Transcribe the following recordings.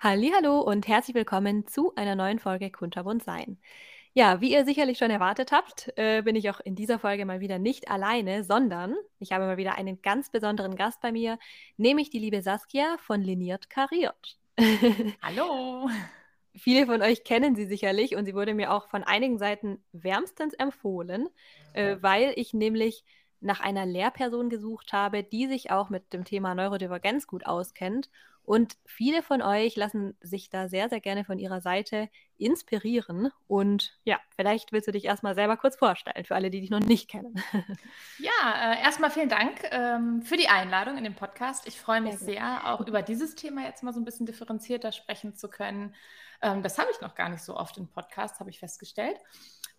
Hallo und herzlich willkommen zu einer neuen Folge Kunterbunt sein. Ja, wie ihr sicherlich schon erwartet habt, äh, bin ich auch in dieser Folge mal wieder nicht alleine, sondern ich habe mal wieder einen ganz besonderen Gast bei mir, nämlich die liebe Saskia von Liniert Kariert. Hallo! Viele von euch kennen sie sicherlich und sie wurde mir auch von einigen Seiten wärmstens empfohlen, äh, weil ich nämlich nach einer Lehrperson gesucht habe, die sich auch mit dem Thema Neurodivergenz gut auskennt und viele von euch lassen sich da sehr, sehr gerne von ihrer Seite inspirieren. Und ja, vielleicht willst du dich erstmal selber kurz vorstellen, für alle, die dich noch nicht kennen. Ja, äh, erstmal vielen Dank ähm, für die Einladung in den Podcast. Ich freue mich sehr, sehr, auch über dieses Thema jetzt mal so ein bisschen differenzierter sprechen zu können. Ähm, das habe ich noch gar nicht so oft im Podcast, habe ich festgestellt.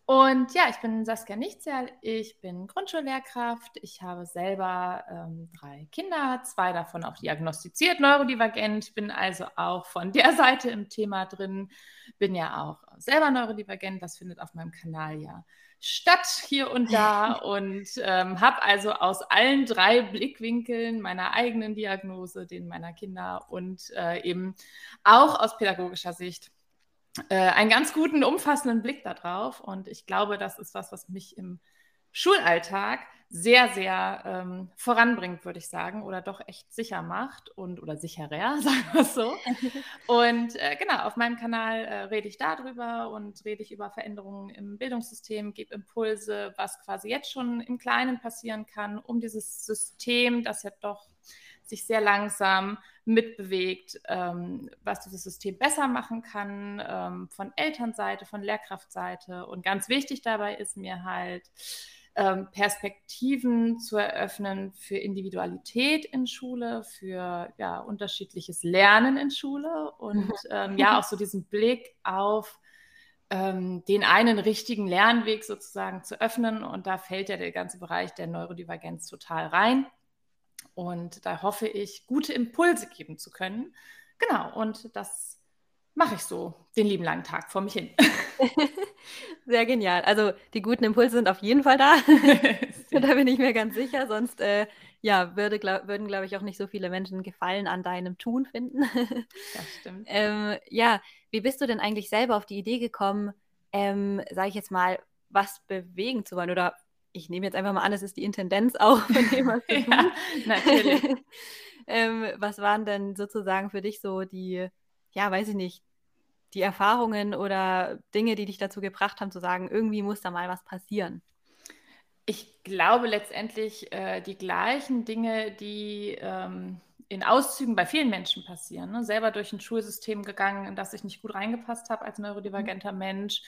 Und ja, ich bin Saskia Nichtserl, ich bin Grundschullehrkraft. Ich habe selber ähm, drei Kinder, zwei davon auch diagnostiziert neurodivergent, bin also auch von der Seite im Thema drin, bin ja auch selber neurodivergent, das findet auf meinem Kanal ja statt hier und da. Und ähm, habe also aus allen drei Blickwinkeln meiner eigenen Diagnose, den meiner Kinder und äh, eben auch aus pädagogischer Sicht äh, einen ganz guten, umfassenden Blick darauf. Und ich glaube, das ist was, was mich im Schulalltag sehr, sehr ähm, voranbringt, würde ich sagen, oder doch echt sicher macht und oder sicherer, sagen wir es so. und äh, genau, auf meinem Kanal äh, rede ich darüber und rede ich über Veränderungen im Bildungssystem, gebe Impulse, was quasi jetzt schon im Kleinen passieren kann, um dieses System, das ja doch sich sehr langsam mitbewegt, ähm, was dieses System besser machen kann, ähm, von Elternseite, von Lehrkraftseite. Und ganz wichtig dabei ist mir halt, ähm, Perspektiven zu eröffnen für Individualität in Schule, für ja, unterschiedliches Lernen in Schule und mhm. ähm, ja auch so diesen Blick auf ähm, den einen richtigen Lernweg sozusagen zu öffnen. Und da fällt ja der ganze Bereich der Neurodivergenz total rein. Und da hoffe ich, gute Impulse geben zu können. Genau, und das mache ich so den lieben langen Tag vor mich hin. Sehr genial. Also die guten Impulse sind auf jeden Fall da. da bin ich mir ganz sicher. Sonst äh, ja, würde, glaub, würden, glaube ich, auch nicht so viele Menschen Gefallen an deinem Tun finden. das stimmt. ähm, ja, wie bist du denn eigentlich selber auf die Idee gekommen, ähm, sage ich jetzt mal, was bewegen zu wollen oder ich nehme jetzt einfach mal an, es ist die Intendenz auch von dem, was du ja, natürlich. ähm, was waren denn sozusagen für dich so die, ja, weiß ich nicht, die Erfahrungen oder Dinge, die dich dazu gebracht haben, zu sagen, irgendwie muss da mal was passieren? Ich glaube letztendlich äh, die gleichen Dinge, die ähm, in Auszügen bei vielen Menschen passieren. Ne? Selber durch ein Schulsystem gegangen, in das ich nicht gut reingepasst habe als neurodivergenter mhm. Mensch.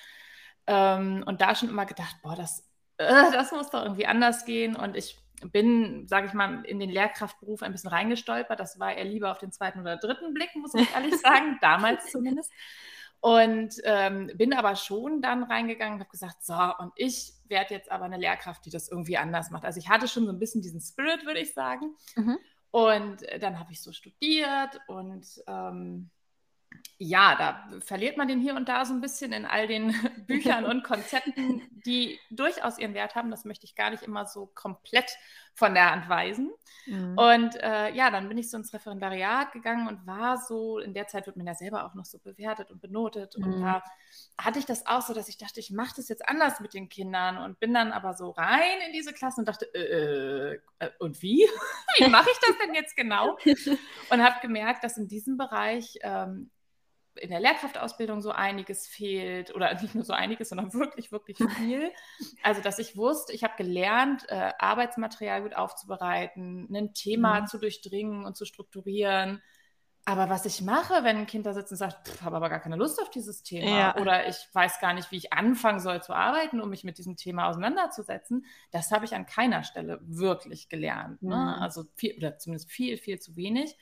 Ähm, und da schon immer gedacht, boah, das äh, das muss doch irgendwie anders gehen. Und ich bin, sage ich mal, in den Lehrkraftberuf ein bisschen reingestolpert. Das war eher lieber auf den zweiten oder dritten Blick, muss ich ehrlich sagen, damals zumindest. Und ähm, bin aber schon dann reingegangen und habe gesagt, so, und ich werde jetzt aber eine Lehrkraft, die das irgendwie anders macht. Also ich hatte schon so ein bisschen diesen Spirit, würde ich sagen. Mhm. Und äh, dann habe ich so studiert und ähm, ja, da verliert man den hier und da so ein bisschen in all den Büchern und Konzepten, die durchaus ihren Wert haben. Das möchte ich gar nicht immer so komplett von der Hand weisen. Mhm. Und äh, ja, dann bin ich so ins Referendariat gegangen und war so, in der Zeit wird man ja selber auch noch so bewertet und benotet. Mhm. Und da hatte ich das auch so, dass ich dachte, ich mache das jetzt anders mit den Kindern und bin dann aber so rein in diese Klasse und dachte, äh, äh, und wie? wie mache ich das denn jetzt genau? Und habe gemerkt, dass in diesem Bereich ähm, in der Lehrkraftausbildung so einiges fehlt oder nicht nur so einiges, sondern wirklich, wirklich viel. Also, dass ich wusste, ich habe gelernt, äh, Arbeitsmaterial gut aufzubereiten, ein Thema mhm. zu durchdringen und zu strukturieren. Aber was ich mache, wenn ein Kind da sitzt und sagt, ich habe aber gar keine Lust auf dieses Thema ja. oder ich weiß gar nicht, wie ich anfangen soll zu arbeiten, um mich mit diesem Thema auseinanderzusetzen, das habe ich an keiner Stelle wirklich gelernt. Ne? Mhm. Also viel, oder zumindest viel, viel zu wenig.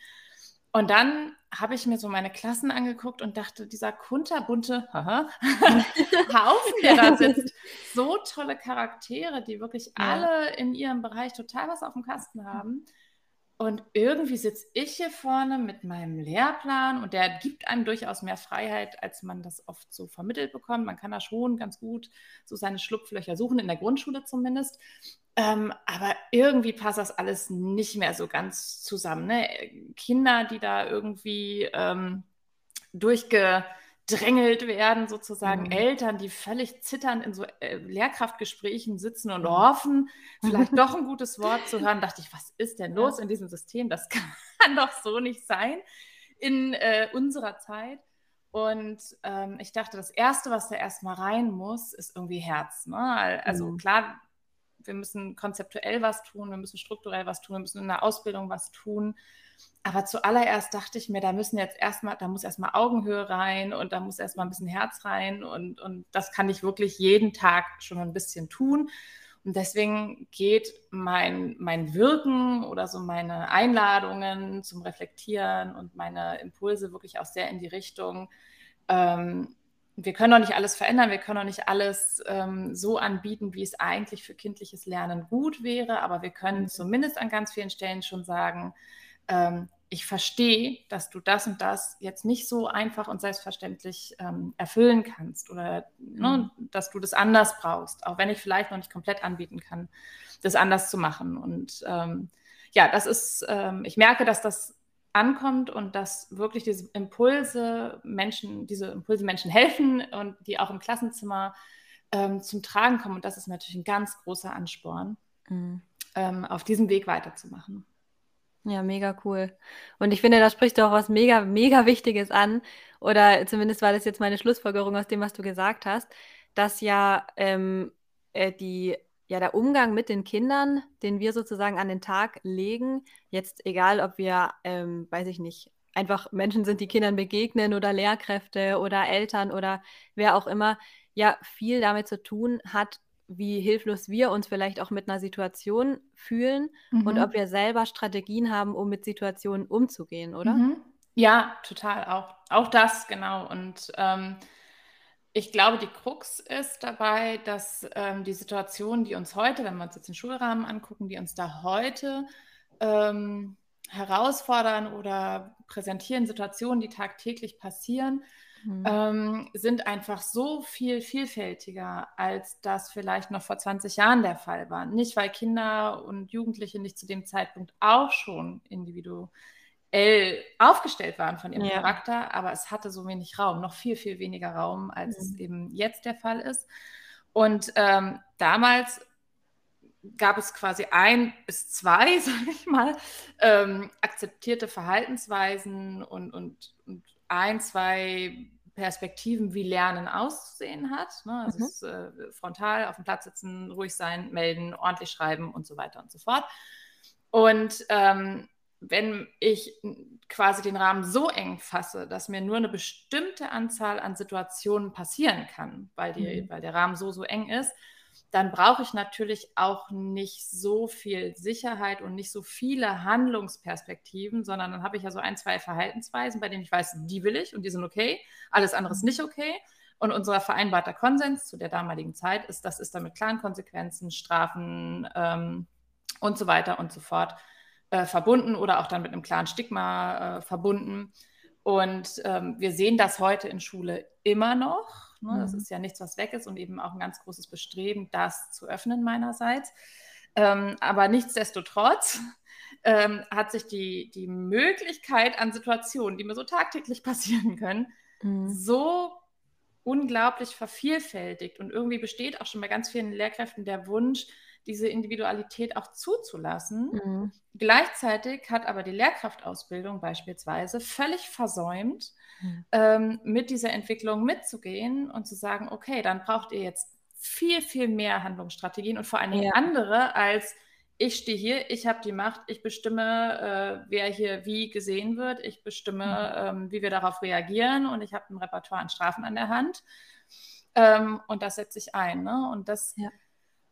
Und dann habe ich mir so meine Klassen angeguckt und dachte, dieser kunterbunte Haufen, der da sitzt, so tolle Charaktere, die wirklich ja. alle in ihrem Bereich total was auf dem Kasten haben. Und irgendwie sitze ich hier vorne mit meinem Lehrplan und der gibt einem durchaus mehr Freiheit, als man das oft so vermittelt bekommt. Man kann da schon ganz gut so seine Schlupflöcher suchen, in der Grundschule zumindest. Ähm, aber irgendwie passt das alles nicht mehr so ganz zusammen. Ne? Kinder, die da irgendwie ähm, durchgedrängelt werden, sozusagen mhm. Eltern, die völlig zitternd in so äh, Lehrkraftgesprächen sitzen und hoffen, vielleicht doch ein gutes Wort zu hören, dachte ich, was ist denn los in diesem System? Das kann doch so nicht sein in äh, unserer Zeit. Und ähm, ich dachte, das Erste, was da erstmal rein muss, ist irgendwie Herz. Ne? Also mhm. klar, wir müssen konzeptuell was tun, wir müssen strukturell was tun, wir müssen in der Ausbildung was tun. Aber zuallererst dachte ich mir, da müssen jetzt erstmal, da muss erstmal Augenhöhe rein und da muss erstmal ein bisschen Herz rein und, und das kann ich wirklich jeden Tag schon ein bisschen tun. Und deswegen geht mein, mein Wirken oder so meine Einladungen zum Reflektieren und meine Impulse wirklich auch sehr in die Richtung, ähm, wir können doch nicht alles verändern, wir können doch nicht alles ähm, so anbieten, wie es eigentlich für kindliches Lernen gut wäre, aber wir können mhm. zumindest an ganz vielen Stellen schon sagen, ähm, ich verstehe, dass du das und das jetzt nicht so einfach und selbstverständlich ähm, erfüllen kannst oder ne, mhm. dass du das anders brauchst, auch wenn ich vielleicht noch nicht komplett anbieten kann, das anders zu machen. Und ähm, ja, das ist, ähm, ich merke, dass das ankommt und dass wirklich diese Impulse Menschen, diese Impulse Menschen helfen und die auch im Klassenzimmer ähm, zum Tragen kommen. Und das ist natürlich ein ganz großer Ansporn, mhm. ähm, auf diesem Weg weiterzumachen. Ja, mega cool. Und ich finde, da spricht du auch was mega, mega Wichtiges an. Oder zumindest war das jetzt meine Schlussfolgerung aus dem, was du gesagt hast, dass ja ähm, äh, die, ja der Umgang mit den Kindern, den wir sozusagen an den Tag legen, jetzt egal, ob wir, ähm, weiß ich nicht, einfach Menschen sind, die Kindern begegnen oder Lehrkräfte oder Eltern oder wer auch immer, ja viel damit zu tun hat, wie hilflos wir uns vielleicht auch mit einer Situation fühlen mhm. und ob wir selber Strategien haben, um mit Situationen umzugehen, oder? Mhm. Ja, total. Auch, auch das, genau. Und ähm, ich glaube, die Krux ist dabei, dass ähm, die Situationen, die uns heute, wenn wir uns jetzt den Schulrahmen angucken, die uns da heute ähm, herausfordern oder präsentieren, Situationen, die tagtäglich passieren, mhm. ähm, sind einfach so viel vielfältiger, als das vielleicht noch vor 20 Jahren der Fall war. Nicht, weil Kinder und Jugendliche nicht zu dem Zeitpunkt auch schon individuell aufgestellt waren von ihrem ja. Charakter, aber es hatte so wenig Raum, noch viel, viel weniger Raum, als mhm. es eben jetzt der Fall ist. Und ähm, damals gab es quasi ein bis zwei, sage ich mal, ähm, akzeptierte Verhaltensweisen und, und, und ein, zwei Perspektiven, wie Lernen auszusehen hat. Ne? Also mhm. es, äh, frontal auf dem Platz sitzen, ruhig sein, melden, ordentlich schreiben und so weiter und so fort. Und ähm, wenn ich quasi den Rahmen so eng fasse, dass mir nur eine bestimmte Anzahl an Situationen passieren kann, weil, die, mhm. weil der Rahmen so, so eng ist, dann brauche ich natürlich auch nicht so viel Sicherheit und nicht so viele Handlungsperspektiven, sondern dann habe ich ja so ein, zwei Verhaltensweisen, bei denen ich weiß, die will ich und die sind okay, alles andere ist nicht okay. Und unser vereinbarter Konsens zu der damaligen Zeit ist, das ist dann mit klaren Konsequenzen, Strafen ähm, und so weiter und so fort äh, verbunden oder auch dann mit einem klaren Stigma äh, verbunden. Und ähm, wir sehen das heute in Schule immer noch Ne? Mhm. Das ist ja nichts, was weg ist und eben auch ein ganz großes Bestreben, das zu öffnen meinerseits. Ähm, aber nichtsdestotrotz ähm, hat sich die, die Möglichkeit an Situationen, die mir so tagtäglich passieren können, mhm. so unglaublich vervielfältigt. Und irgendwie besteht auch schon bei ganz vielen Lehrkräften der Wunsch, diese Individualität auch zuzulassen. Mhm. Gleichzeitig hat aber die Lehrkraftausbildung beispielsweise völlig versäumt, mhm. ähm, mit dieser Entwicklung mitzugehen und zu sagen, okay, dann braucht ihr jetzt viel, viel mehr Handlungsstrategien und vor allen Dingen ja. andere als ich stehe hier, ich habe die Macht, ich bestimme, äh, wer hier wie gesehen wird, ich bestimme, mhm. ähm, wie wir darauf reagieren und ich habe ein Repertoire an Strafen an der Hand. Ähm, und das setze ich ein. Ne? Und das ja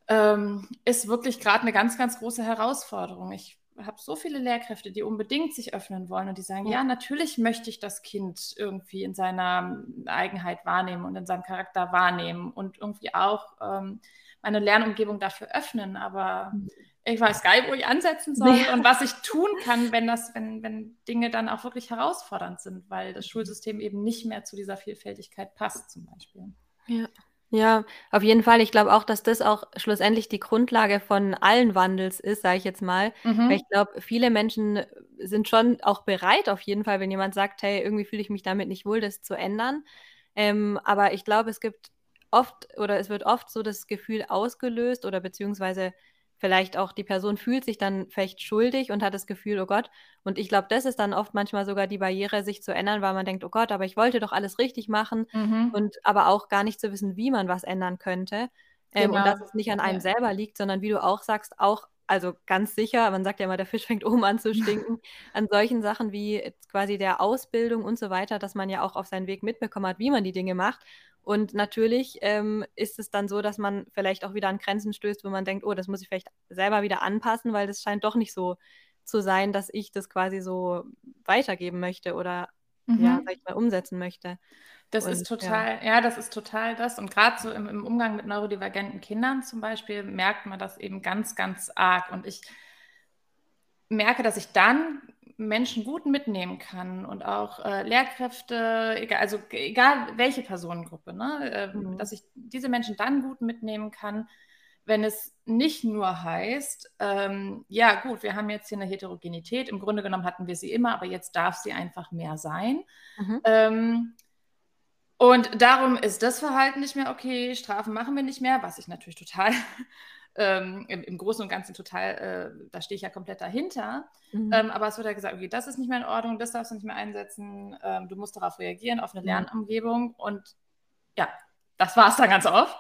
ähm, ist wirklich gerade eine ganz, ganz große Herausforderung. Ich habe so viele Lehrkräfte, die unbedingt sich öffnen wollen und die sagen, ja. ja, natürlich möchte ich das Kind irgendwie in seiner Eigenheit wahrnehmen und in seinem Charakter wahrnehmen und irgendwie auch ähm, meine Lernumgebung dafür öffnen, aber mhm. ich weiß gar nicht, wo ich ansetzen soll ja. und was ich tun kann, wenn das, wenn, wenn Dinge dann auch wirklich herausfordernd sind, weil das mhm. Schulsystem eben nicht mehr zu dieser Vielfältigkeit passt, zum Beispiel. Ja. Ja, auf jeden Fall. Ich glaube auch, dass das auch schlussendlich die Grundlage von allen Wandels ist, sage ich jetzt mal. Mhm. Weil ich glaube, viele Menschen sind schon auch bereit, auf jeden Fall, wenn jemand sagt, hey, irgendwie fühle ich mich damit nicht wohl, das zu ändern. Ähm, aber ich glaube, es gibt oft oder es wird oft so das Gefühl ausgelöst oder beziehungsweise vielleicht auch die Person fühlt sich dann vielleicht schuldig und hat das Gefühl, oh Gott. Und ich glaube, das ist dann oft manchmal sogar die Barriere, sich zu ändern, weil man denkt, oh Gott, aber ich wollte doch alles richtig machen mhm. und aber auch gar nicht zu wissen, wie man was ändern könnte. Ähm, genau. Und dass es nicht an einem ja. selber liegt, sondern wie du auch sagst, auch, also ganz sicher, man sagt ja immer, der Fisch fängt oben an zu stinken, an solchen Sachen wie quasi der Ausbildung und so weiter, dass man ja auch auf seinen Weg mitbekommen hat, wie man die Dinge macht und natürlich ähm, ist es dann so, dass man vielleicht auch wieder an Grenzen stößt, wo man denkt, oh, das muss ich vielleicht selber wieder anpassen, weil das scheint doch nicht so zu sein, dass ich das quasi so weitergeben möchte oder mhm. ja, sag ich mal, umsetzen möchte. Das und, ist total, ja. ja. das ist total das. Und gerade so im, im, Umgang mit neurodivergenten Kindern zum Beispiel merkt man das eben ganz, ganz arg. Und ich merke, dass ich dann Menschen gut mitnehmen kann und auch äh, Lehrkräfte, egal, also egal welche Personengruppe, ne, äh, mhm. dass ich diese Menschen dann gut mitnehmen kann, wenn es nicht nur heißt, ähm, ja gut, wir haben jetzt hier eine Heterogenität, im Grunde genommen hatten wir sie immer, aber jetzt darf sie einfach mehr sein. Mhm. Ähm, und darum ist das Verhalten nicht mehr okay, Strafen machen wir nicht mehr, was ich natürlich total ähm, im, im, Großen und Ganzen total, äh, da stehe ich ja komplett dahinter. Mhm. Ähm, aber es wird ja gesagt, okay, das ist nicht mehr in Ordnung, das darfst du nicht mehr einsetzen, ähm, du musst darauf reagieren, auf eine mhm. Lernumgebung. Und ja, das war es dann ganz oft.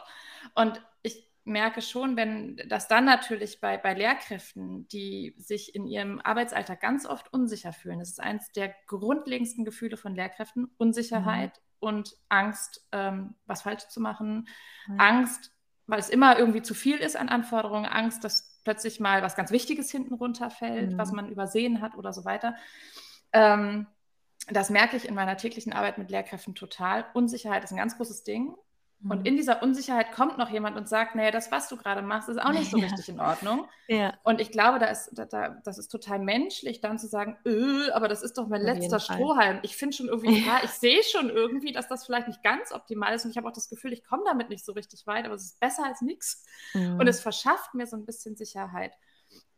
Und ich merke schon, wenn das dann natürlich bei, bei Lehrkräften, die sich in ihrem Arbeitsalltag ganz oft unsicher fühlen, das ist eines der grundlegendsten Gefühle von Lehrkräften, Unsicherheit mhm. und Angst, ähm, was falsch zu machen, mhm. Angst, weil es immer irgendwie zu viel ist an Anforderungen, Angst, dass plötzlich mal was ganz Wichtiges hinten runterfällt, mhm. was man übersehen hat oder so weiter. Ähm, das merke ich in meiner täglichen Arbeit mit Lehrkräften total. Unsicherheit ist ein ganz großes Ding. Und mhm. in dieser Unsicherheit kommt noch jemand und sagt, naja, das, was du gerade machst, ist auch nicht so ja. richtig in Ordnung. Ja. Und ich glaube, da ist, da, da, das ist total menschlich, dann zu sagen, öh, aber das ist doch mein Auf letzter Strohhalm. Ich finde schon irgendwie, ja. ich sehe schon irgendwie, dass das vielleicht nicht ganz optimal ist. Und ich habe auch das Gefühl, ich komme damit nicht so richtig weit, aber es ist besser als nichts. Mhm. Und es verschafft mir so ein bisschen Sicherheit.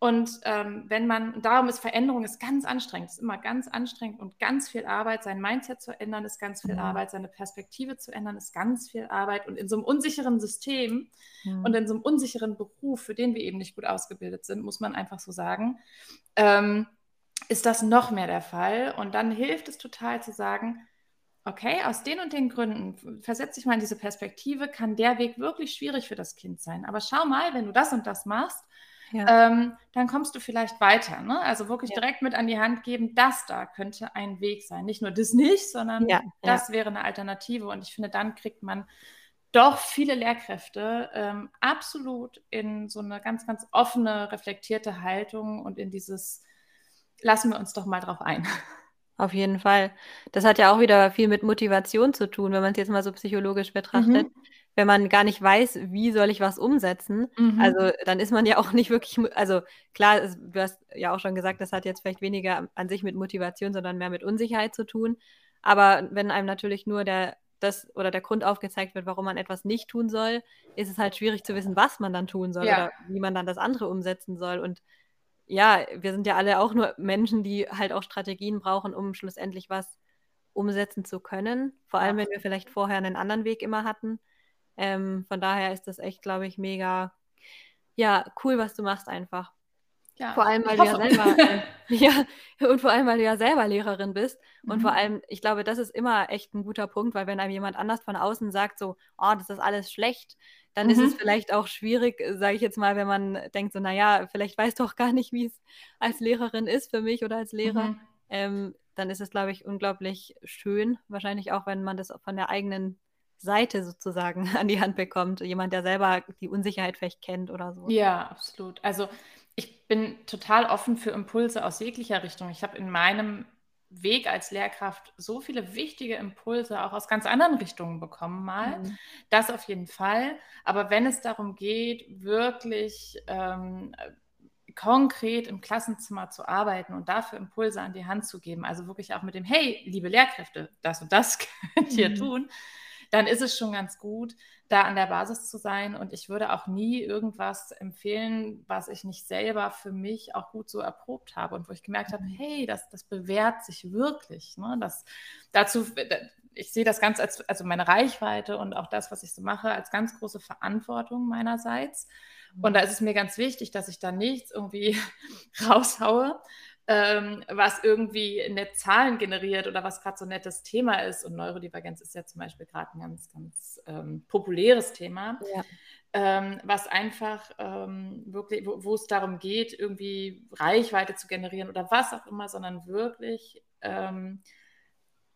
Und ähm, wenn man, darum ist Veränderung ist ganz anstrengend, ist immer ganz anstrengend und ganz viel Arbeit. Sein Mindset zu ändern ist ganz viel mhm. Arbeit, seine Perspektive zu ändern ist ganz viel Arbeit. Und in so einem unsicheren System mhm. und in so einem unsicheren Beruf, für den wir eben nicht gut ausgebildet sind, muss man einfach so sagen, ähm, ist das noch mehr der Fall. Und dann hilft es total zu sagen, okay, aus den und den Gründen, versetze dich mal in diese Perspektive, kann der Weg wirklich schwierig für das Kind sein. Aber schau mal, wenn du das und das machst, ja. ähm, dann kommst du vielleicht weiter. Ne? Also wirklich ja. direkt mit an die Hand geben, das da könnte ein Weg sein. Nicht nur das nicht, sondern das wäre eine Alternative. Und ich finde, dann kriegt man doch viele Lehrkräfte ähm, absolut in so eine ganz, ganz offene, reflektierte Haltung und in dieses, lassen wir uns doch mal drauf ein. Auf jeden Fall. Das hat ja auch wieder viel mit Motivation zu tun, wenn man es jetzt mal so psychologisch betrachtet. Mhm wenn man gar nicht weiß, wie soll ich was umsetzen. Mhm. Also dann ist man ja auch nicht wirklich, also klar, du hast ja auch schon gesagt, das hat jetzt vielleicht weniger an sich mit Motivation, sondern mehr mit Unsicherheit zu tun. Aber wenn einem natürlich nur der das oder der Grund aufgezeigt wird, warum man etwas nicht tun soll, ist es halt schwierig zu wissen, was man dann tun soll ja. oder wie man dann das andere umsetzen soll. Und ja, wir sind ja alle auch nur Menschen, die halt auch Strategien brauchen, um schlussendlich was umsetzen zu können. Vor allem, wenn wir vielleicht vorher einen anderen Weg immer hatten. Ähm, von daher ist das echt, glaube ich, mega, ja, cool, was du machst einfach. Ja, vor allem, weil du ja selber, äh, ja, und vor allem, weil du ja selber Lehrerin bist. Und mhm. vor allem, ich glaube, das ist immer echt ein guter Punkt, weil wenn einem jemand anders von außen sagt, so, oh, das ist alles schlecht, dann mhm. ist es mhm. vielleicht auch schwierig, sage ich jetzt mal, wenn man denkt, so, naja, vielleicht weißt du auch gar nicht, wie es als Lehrerin ist für mich oder als Lehrer. Mhm. Ähm, dann ist es, glaube ich, unglaublich schön. Wahrscheinlich auch, wenn man das von der eigenen Seite sozusagen an die Hand bekommt. Jemand, der selber die Unsicherheit vielleicht kennt oder so. Ja, absolut. Also ich bin total offen für Impulse aus jeglicher Richtung. Ich habe in meinem Weg als Lehrkraft so viele wichtige Impulse auch aus ganz anderen Richtungen bekommen mal. Mhm. Das auf jeden Fall. Aber wenn es darum geht, wirklich ähm, konkret im Klassenzimmer zu arbeiten und dafür Impulse an die Hand zu geben, also wirklich auch mit dem, hey, liebe Lehrkräfte, das und das könnt ihr mhm. tun, dann ist es schon ganz gut, da an der Basis zu sein. Und ich würde auch nie irgendwas empfehlen, was ich nicht selber für mich auch gut so erprobt habe und wo ich gemerkt habe, hey, das, das bewährt sich wirklich. Ne? Das, dazu, ich sehe das ganz als, also meine Reichweite und auch das, was ich so mache, als ganz große Verantwortung meinerseits. Und da ist es mir ganz wichtig, dass ich da nichts irgendwie raushaue, ähm, was irgendwie nett Zahlen generiert oder was gerade so ein nettes Thema ist. Und Neurodivergenz ist ja zum Beispiel gerade ein ganz, ganz ähm, populäres Thema. Ja. Ähm, was einfach ähm, wirklich, wo, wo, es darum geht, irgendwie Reichweite zu generieren oder was auch immer, sondern wirklich ähm,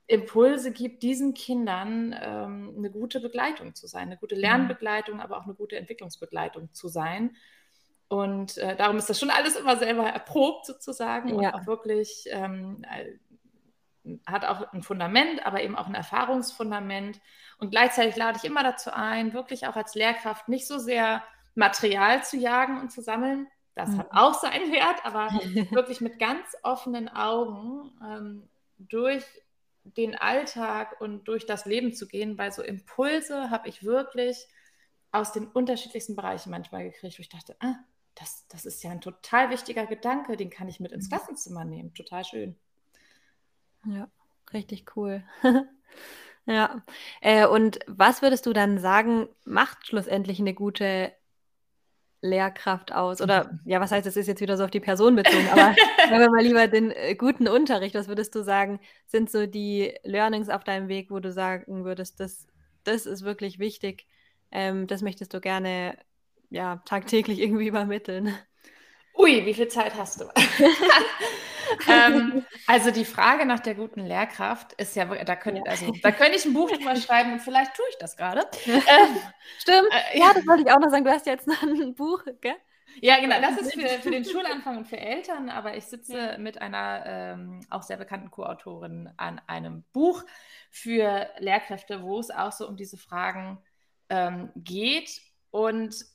Impulse gibt, diesen Kindern ähm, eine gute Begleitung zu sein, eine gute mhm. Lernbegleitung, aber auch eine gute Entwicklungsbegleitung zu sein. Und äh, darum ist das schon alles immer selber erprobt sozusagen ja. und auch wirklich ähm, äh, hat auch ein Fundament, aber eben auch ein Erfahrungsfundament. Und gleichzeitig lade ich immer dazu ein, wirklich auch als Lehrkraft nicht so sehr Material zu jagen und zu sammeln. Das mhm. hat auch seinen Wert, aber wirklich mit ganz offenen Augen ähm, durch den Alltag und durch das Leben zu gehen, weil so Impulse habe ich wirklich aus den unterschiedlichsten Bereichen manchmal gekriegt, wo ich dachte, ah, das, das ist ja ein total wichtiger Gedanke, den kann ich mit ins mhm. Klassenzimmer nehmen. Total schön. Ja, richtig cool. ja. Äh, und was würdest du dann sagen, macht schlussendlich eine gute Lehrkraft aus? Oder ja, was heißt, das ist jetzt wieder so auf die Person bezogen, aber wenn wir mal lieber den äh, guten Unterricht, was würdest du sagen, sind so die Learnings auf deinem Weg, wo du sagen würdest, das, das ist wirklich wichtig, ähm, das möchtest du gerne ja, tagtäglich irgendwie übermitteln. Ui, wie viel Zeit hast du? ähm, also die Frage nach der guten Lehrkraft ist ja, da könnte ja. also, da könnte ich ein Buch drüber schreiben und vielleicht tue ich das gerade. Ähm, Stimmt. Äh, ja, das wollte ich auch noch sagen. Du hast jetzt noch ein Buch, gell? Ja, genau. Das ist für, für den Schulanfang und für Eltern, aber ich sitze mit einer ähm, auch sehr bekannten Co-Autorin an einem Buch für Lehrkräfte, wo es auch so um diese Fragen ähm, geht. Und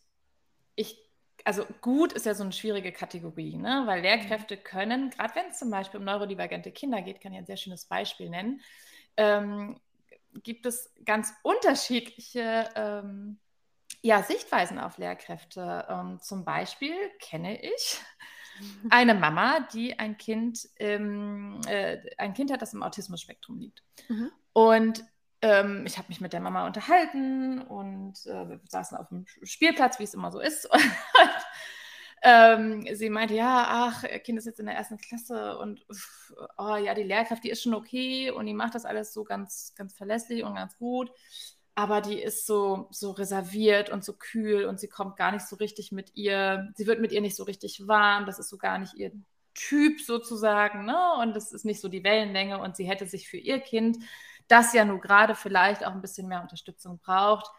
ich, also gut ist ja so eine schwierige Kategorie, ne? weil Lehrkräfte mhm. können, gerade wenn es zum Beispiel um neurodivergente Kinder geht, kann ich ein sehr schönes Beispiel nennen, ähm, gibt es ganz unterschiedliche ähm, ja, Sichtweisen auf Lehrkräfte. Ähm, zum Beispiel kenne ich eine Mama, die ein Kind, ähm, äh, ein Kind hat, das im Autismus-Spektrum liegt. Mhm. Und ähm, ich habe mich mit der Mama unterhalten und äh, wir saßen auf dem Spielplatz, wie es immer so ist. Und, ähm, sie meinte, ja, ach, ihr Kind ist jetzt in der ersten Klasse und oh ja, die Lehrkraft, die ist schon okay und die macht das alles so ganz, ganz verlässlich und ganz gut. Aber die ist so, so reserviert und so kühl und sie kommt gar nicht so richtig mit ihr, sie wird mit ihr nicht so richtig warm, das ist so gar nicht ihr Typ sozusagen, ne? Und das ist nicht so die Wellenlänge und sie hätte sich für ihr Kind das ja nur gerade vielleicht auch ein bisschen mehr Unterstützung braucht,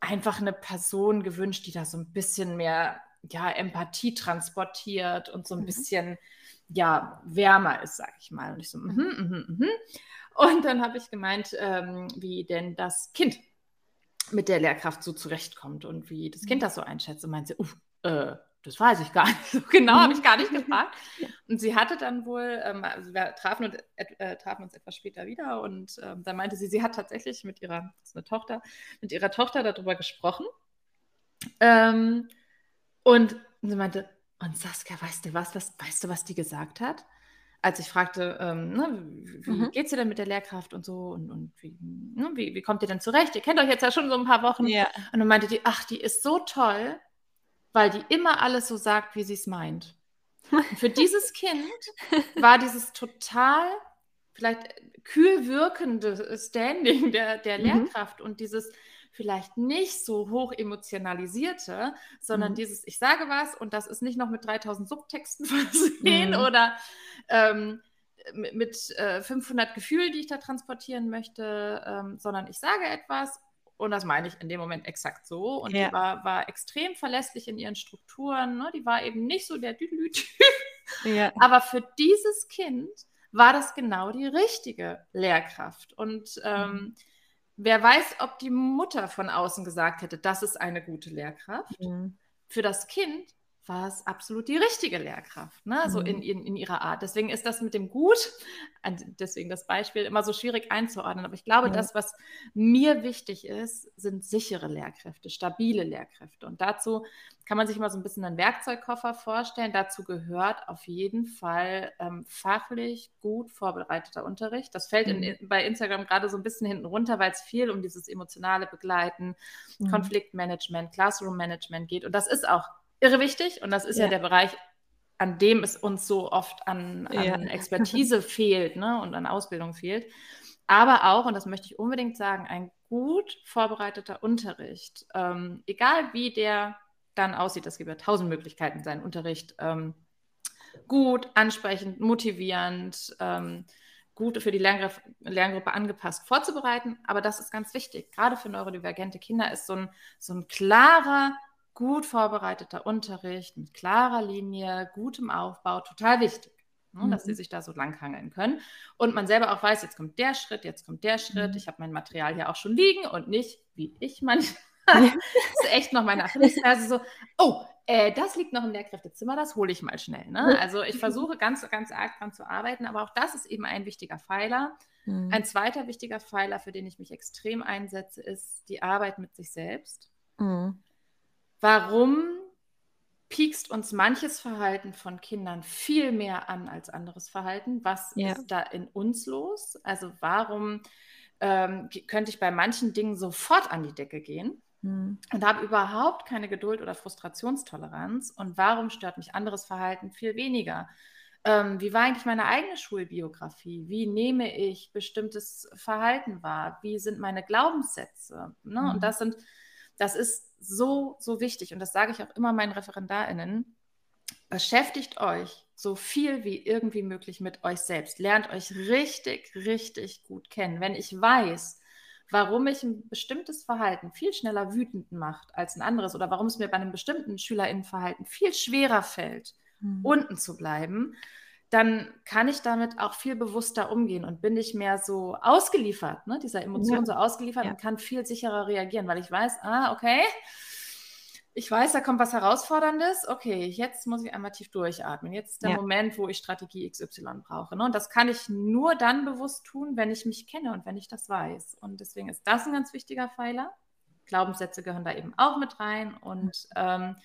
einfach eine Person gewünscht, die da so ein bisschen mehr ja, Empathie transportiert und so ein mhm. bisschen ja, wärmer ist, sag ich mal. Und ich so, mhm, mhm, mhm. Und dann habe ich gemeint, ähm, wie denn das Kind mit der Lehrkraft so zurechtkommt und wie das Kind mhm. das so einschätzt. Und meinte, uff, äh, das weiß ich gar nicht so genau, habe ich gar nicht gefragt. Und sie hatte dann wohl, ähm, also wir trafen, und, äh, trafen, uns etwas später wieder und ähm, dann meinte sie, sie hat tatsächlich mit ihrer, das ist eine Tochter, mit ihrer Tochter darüber gesprochen. Ähm, und sie meinte, und Saskia, weißt du was, was, weißt du, was die gesagt hat? Als ich fragte, ähm, ne, wie mhm. geht's dir denn mit der Lehrkraft und so und, und wie, ne, wie, wie kommt ihr denn zurecht? Ihr kennt euch jetzt ja schon so ein paar Wochen. Ja. Und dann meinte die, ach, die ist so toll weil die immer alles so sagt, wie sie es meint. Und für dieses Kind war dieses total vielleicht kühl wirkende Standing der, der mhm. Lehrkraft und dieses vielleicht nicht so hoch emotionalisierte, sondern mhm. dieses, ich sage was und das ist nicht noch mit 3000 Subtexten versehen mhm. oder ähm, mit, mit äh, 500 Gefühlen, die ich da transportieren möchte, ähm, sondern ich sage etwas und das meine ich in dem Moment exakt so. Und ja. die war, war extrem verlässlich in ihren Strukturen. Ne? Die war eben nicht so der Düdelü-Typ. Ja. Aber für dieses Kind war das genau die richtige Lehrkraft. Und ähm, mhm. wer weiß, ob die Mutter von außen gesagt hätte, das ist eine gute Lehrkraft. Mhm. Für das Kind war es absolut die richtige Lehrkraft, ne? so in, mhm. in, in ihrer Art. Deswegen ist das mit dem Gut, deswegen das Beispiel, immer so schwierig einzuordnen. Aber ich glaube, ja. das, was mir wichtig ist, sind sichere Lehrkräfte, stabile Lehrkräfte. Und dazu kann man sich mal so ein bisschen einen Werkzeugkoffer vorstellen. Dazu gehört auf jeden Fall ähm, fachlich gut vorbereiteter Unterricht. Das fällt mhm. in, bei Instagram gerade so ein bisschen hinten runter, weil es viel um dieses emotionale Begleiten, mhm. Konfliktmanagement, Classroom-Management geht. Und das ist auch irre wichtig und das ist ja, ja der Bereich, an dem es uns so oft an, an ja. Expertise fehlt ne, und an Ausbildung fehlt. Aber auch, und das möchte ich unbedingt sagen, ein gut vorbereiteter Unterricht, ähm, egal wie der dann aussieht, es gibt ja tausend Möglichkeiten, seinen Unterricht ähm, gut, ansprechend, motivierend, ähm, gut für die Lerngruppe, Lerngruppe angepasst vorzubereiten. Aber das ist ganz wichtig. Gerade für neurodivergente Kinder ist so ein, so ein klarer gut vorbereiteter Unterricht mit klarer Linie, gutem Aufbau total wichtig. Ne, mhm. Dass sie sich da so langhangeln können. Und man selber auch weiß, jetzt kommt der Schritt, jetzt kommt der Schritt. Mhm. Ich habe mein Material hier auch schon liegen und nicht, wie ich manchmal. das ist echt noch meine Achillesferse so, oh, äh, das liegt noch im Lehrkräftezimmer, das hole ich mal schnell. Ne? Also ich versuche ganz, ganz arg dran zu arbeiten, aber auch das ist eben ein wichtiger Pfeiler. Mhm. Ein zweiter wichtiger Pfeiler, für den ich mich extrem einsetze, ist die Arbeit mit sich selbst. Mhm warum piekst uns manches Verhalten von Kindern viel mehr an als anderes Verhalten? Was ja. ist da in uns los? Also warum ähm, könnte ich bei manchen Dingen sofort an die Decke gehen hm. und habe überhaupt keine Geduld oder Frustrationstoleranz? Und warum stört mich anderes Verhalten viel weniger? Ähm, wie war eigentlich meine eigene Schulbiografie? Wie nehme ich bestimmtes Verhalten wahr? Wie sind meine Glaubenssätze? Ne? Hm. Und das sind, das ist so, so wichtig, und das sage ich auch immer meinen ReferendarInnen, beschäftigt euch so viel wie irgendwie möglich mit euch selbst. Lernt euch richtig, richtig gut kennen. Wenn ich weiß, warum mich ein bestimmtes Verhalten viel schneller wütend macht als ein anderes oder warum es mir bei einem bestimmten SchülerInnenverhalten viel schwerer fällt, mhm. unten zu bleiben, dann kann ich damit auch viel bewusster umgehen und bin nicht mehr so ausgeliefert, ne, dieser Emotion ja. so ausgeliefert ja. und kann viel sicherer reagieren, weil ich weiß, ah, okay, ich weiß, da kommt was Herausforderndes. Okay, jetzt muss ich einmal tief durchatmen. Jetzt ist der ja. Moment, wo ich Strategie XY brauche. Ne? Und das kann ich nur dann bewusst tun, wenn ich mich kenne und wenn ich das weiß. Und deswegen ist das ein ganz wichtiger Pfeiler. Glaubenssätze gehören da eben auch mit rein. Und ähm,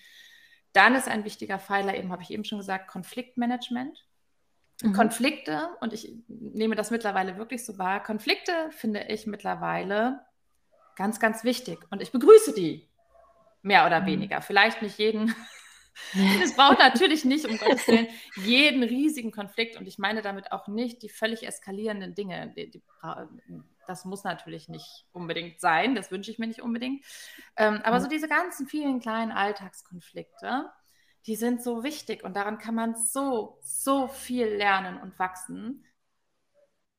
dann ist ein wichtiger Pfeiler, eben habe ich eben schon gesagt, Konfliktmanagement. Mhm. Konflikte, und ich nehme das mittlerweile wirklich so wahr, Konflikte finde ich mittlerweile ganz, ganz wichtig. Und ich begrüße die, mehr oder mhm. weniger. Vielleicht nicht jeden. es braucht natürlich nicht, um Gottes Willen, jeden riesigen Konflikt. Und ich meine damit auch nicht die völlig eskalierenden Dinge. Die, die, das muss natürlich nicht unbedingt sein. Das wünsche ich mir nicht unbedingt. Ähm, aber mhm. so diese ganzen vielen kleinen Alltagskonflikte, die sind so wichtig und daran kann man so, so viel lernen und wachsen.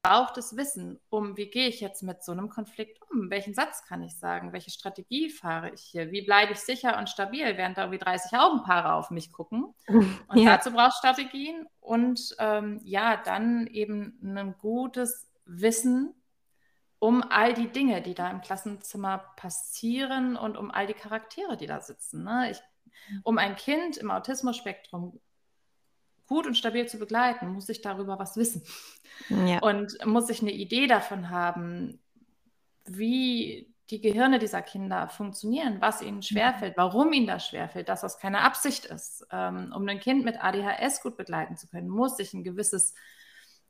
Braucht es Wissen, um wie gehe ich jetzt mit so einem Konflikt um? Welchen Satz kann ich sagen? Welche Strategie fahre ich hier? Wie bleibe ich sicher und stabil, während da irgendwie 30 Augenpaare auf mich gucken? Und ja. dazu braucht Strategien und ähm, ja, dann eben ein gutes Wissen um all die Dinge, die da im Klassenzimmer passieren und um all die Charaktere, die da sitzen. Ne? Ich um ein Kind im Autismus-Spektrum gut und stabil zu begleiten, muss ich darüber was wissen. Ja. Und muss ich eine Idee davon haben, wie die Gehirne dieser Kinder funktionieren, was ihnen schwerfällt, warum ihnen das schwerfällt, dass das keine Absicht ist. Ähm, um ein Kind mit ADHS gut begleiten zu können, muss ich ein gewisses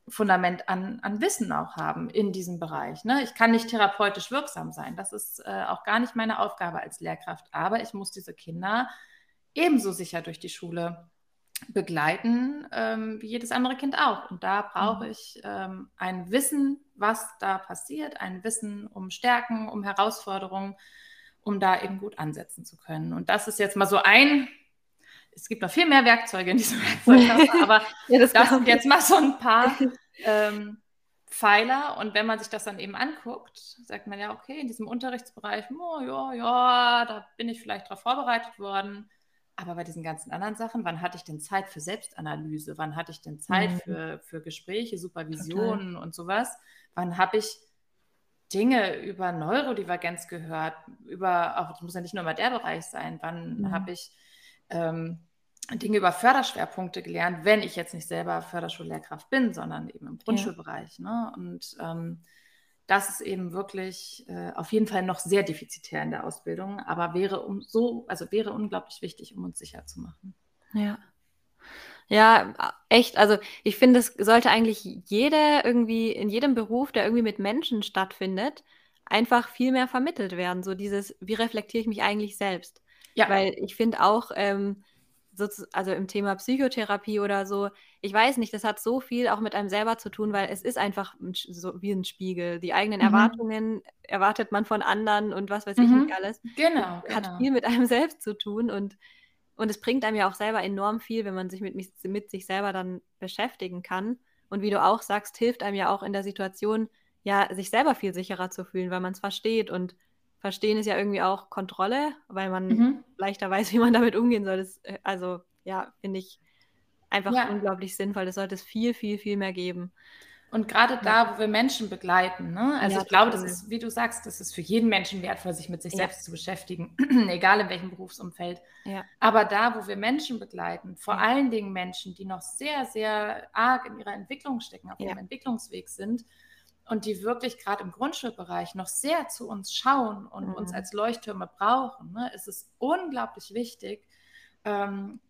Fundament an, an Wissen auch haben in diesem Bereich. Ne? Ich kann nicht therapeutisch wirksam sein. Das ist äh, auch gar nicht meine Aufgabe als Lehrkraft. Aber ich muss diese Kinder ebenso sicher durch die Schule begleiten ähm, wie jedes andere Kind auch. Und da brauche mhm. ich ähm, ein Wissen, was da passiert, ein Wissen um Stärken, um Herausforderungen, um da eben gut ansetzen zu können. Und das ist jetzt mal so ein, es gibt noch viel mehr Werkzeuge in diesem Werkzeugkasten, aber ja, das, das sind jetzt mal so ein paar ähm, Pfeiler. Und wenn man sich das dann eben anguckt, sagt man ja, okay, in diesem Unterrichtsbereich, oh, ja, ja, da bin ich vielleicht darauf vorbereitet worden aber bei diesen ganzen anderen Sachen, wann hatte ich denn Zeit für Selbstanalyse? Wann hatte ich denn Zeit mhm. für, für Gespräche, Supervisionen Total. und sowas? Wann habe ich Dinge über Neurodivergenz gehört? Über, auch das muss ja nicht nur mal der Bereich sein. Wann mhm. habe ich ähm, Dinge über Förderschwerpunkte gelernt, wenn ich jetzt nicht selber Förderschullehrkraft bin, sondern eben im Grundschulbereich. Ja. Ne? Und ähm, das ist eben wirklich äh, auf jeden Fall noch sehr defizitär in der Ausbildung, aber wäre um so, also wäre unglaublich wichtig, um uns sicher zu machen. Ja. Ja, echt. Also ich finde, es sollte eigentlich jeder irgendwie in jedem Beruf, der irgendwie mit Menschen stattfindet, einfach viel mehr vermittelt werden. So dieses, wie reflektiere ich mich eigentlich selbst? Ja. Weil ich finde auch, ähm, also im Thema Psychotherapie oder so, ich weiß nicht, das hat so viel auch mit einem selber zu tun, weil es ist einfach so wie ein Spiegel. Die eigenen mhm. Erwartungen erwartet man von anderen und was weiß ich mhm. nicht alles. Genau. Hat genau. viel mit einem selbst zu tun und, und es bringt einem ja auch selber enorm viel, wenn man sich mit, mit sich selber dann beschäftigen kann. Und wie du auch sagst, hilft einem ja auch in der Situation, ja, sich selber viel sicherer zu fühlen, weil man es versteht und Verstehen ist ja irgendwie auch Kontrolle, weil man mhm. leichter weiß, wie man damit umgehen soll. Das, äh, also ja, finde ich einfach ja. unglaublich sinnvoll. Das sollte es viel, viel, viel mehr geben. Und gerade da, wo wir Menschen begleiten, ne? also ja, ich glaube, das ist, wie du sagst, das ist für jeden Menschen wertvoll, sich mit sich ja. selbst zu beschäftigen, egal in welchem Berufsumfeld. Ja. Aber da, wo wir Menschen begleiten, vor allen Dingen Menschen, die noch sehr, sehr arg in ihrer Entwicklung stecken, auf ihrem Entwicklungsweg sind, und die wirklich gerade im Grundschulbereich noch sehr zu uns schauen und mhm. uns als Leuchttürme brauchen, ne, ist es unglaublich wichtig, ähm,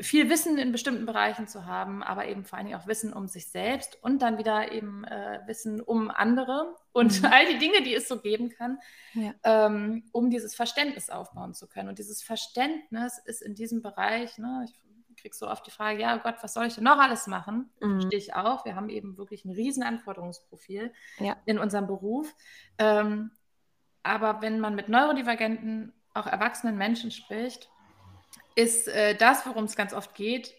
viel Wissen in bestimmten Bereichen zu haben, aber eben vor allen Dingen auch Wissen um sich selbst und dann wieder eben äh, Wissen um andere und mhm. all die Dinge, die es so geben kann, ja. ähm, um dieses Verständnis aufbauen zu können. Und dieses Verständnis ist in diesem Bereich, ne, ich kriegst so oft die Frage, ja oh Gott, was soll ich denn noch alles machen? Mhm. Verstehe ich auch. Wir haben eben wirklich ein riesen Anforderungsprofil ja. in unserem Beruf. Ähm, aber wenn man mit neurodivergenten, auch erwachsenen Menschen spricht, ist äh, das, worum es ganz oft geht,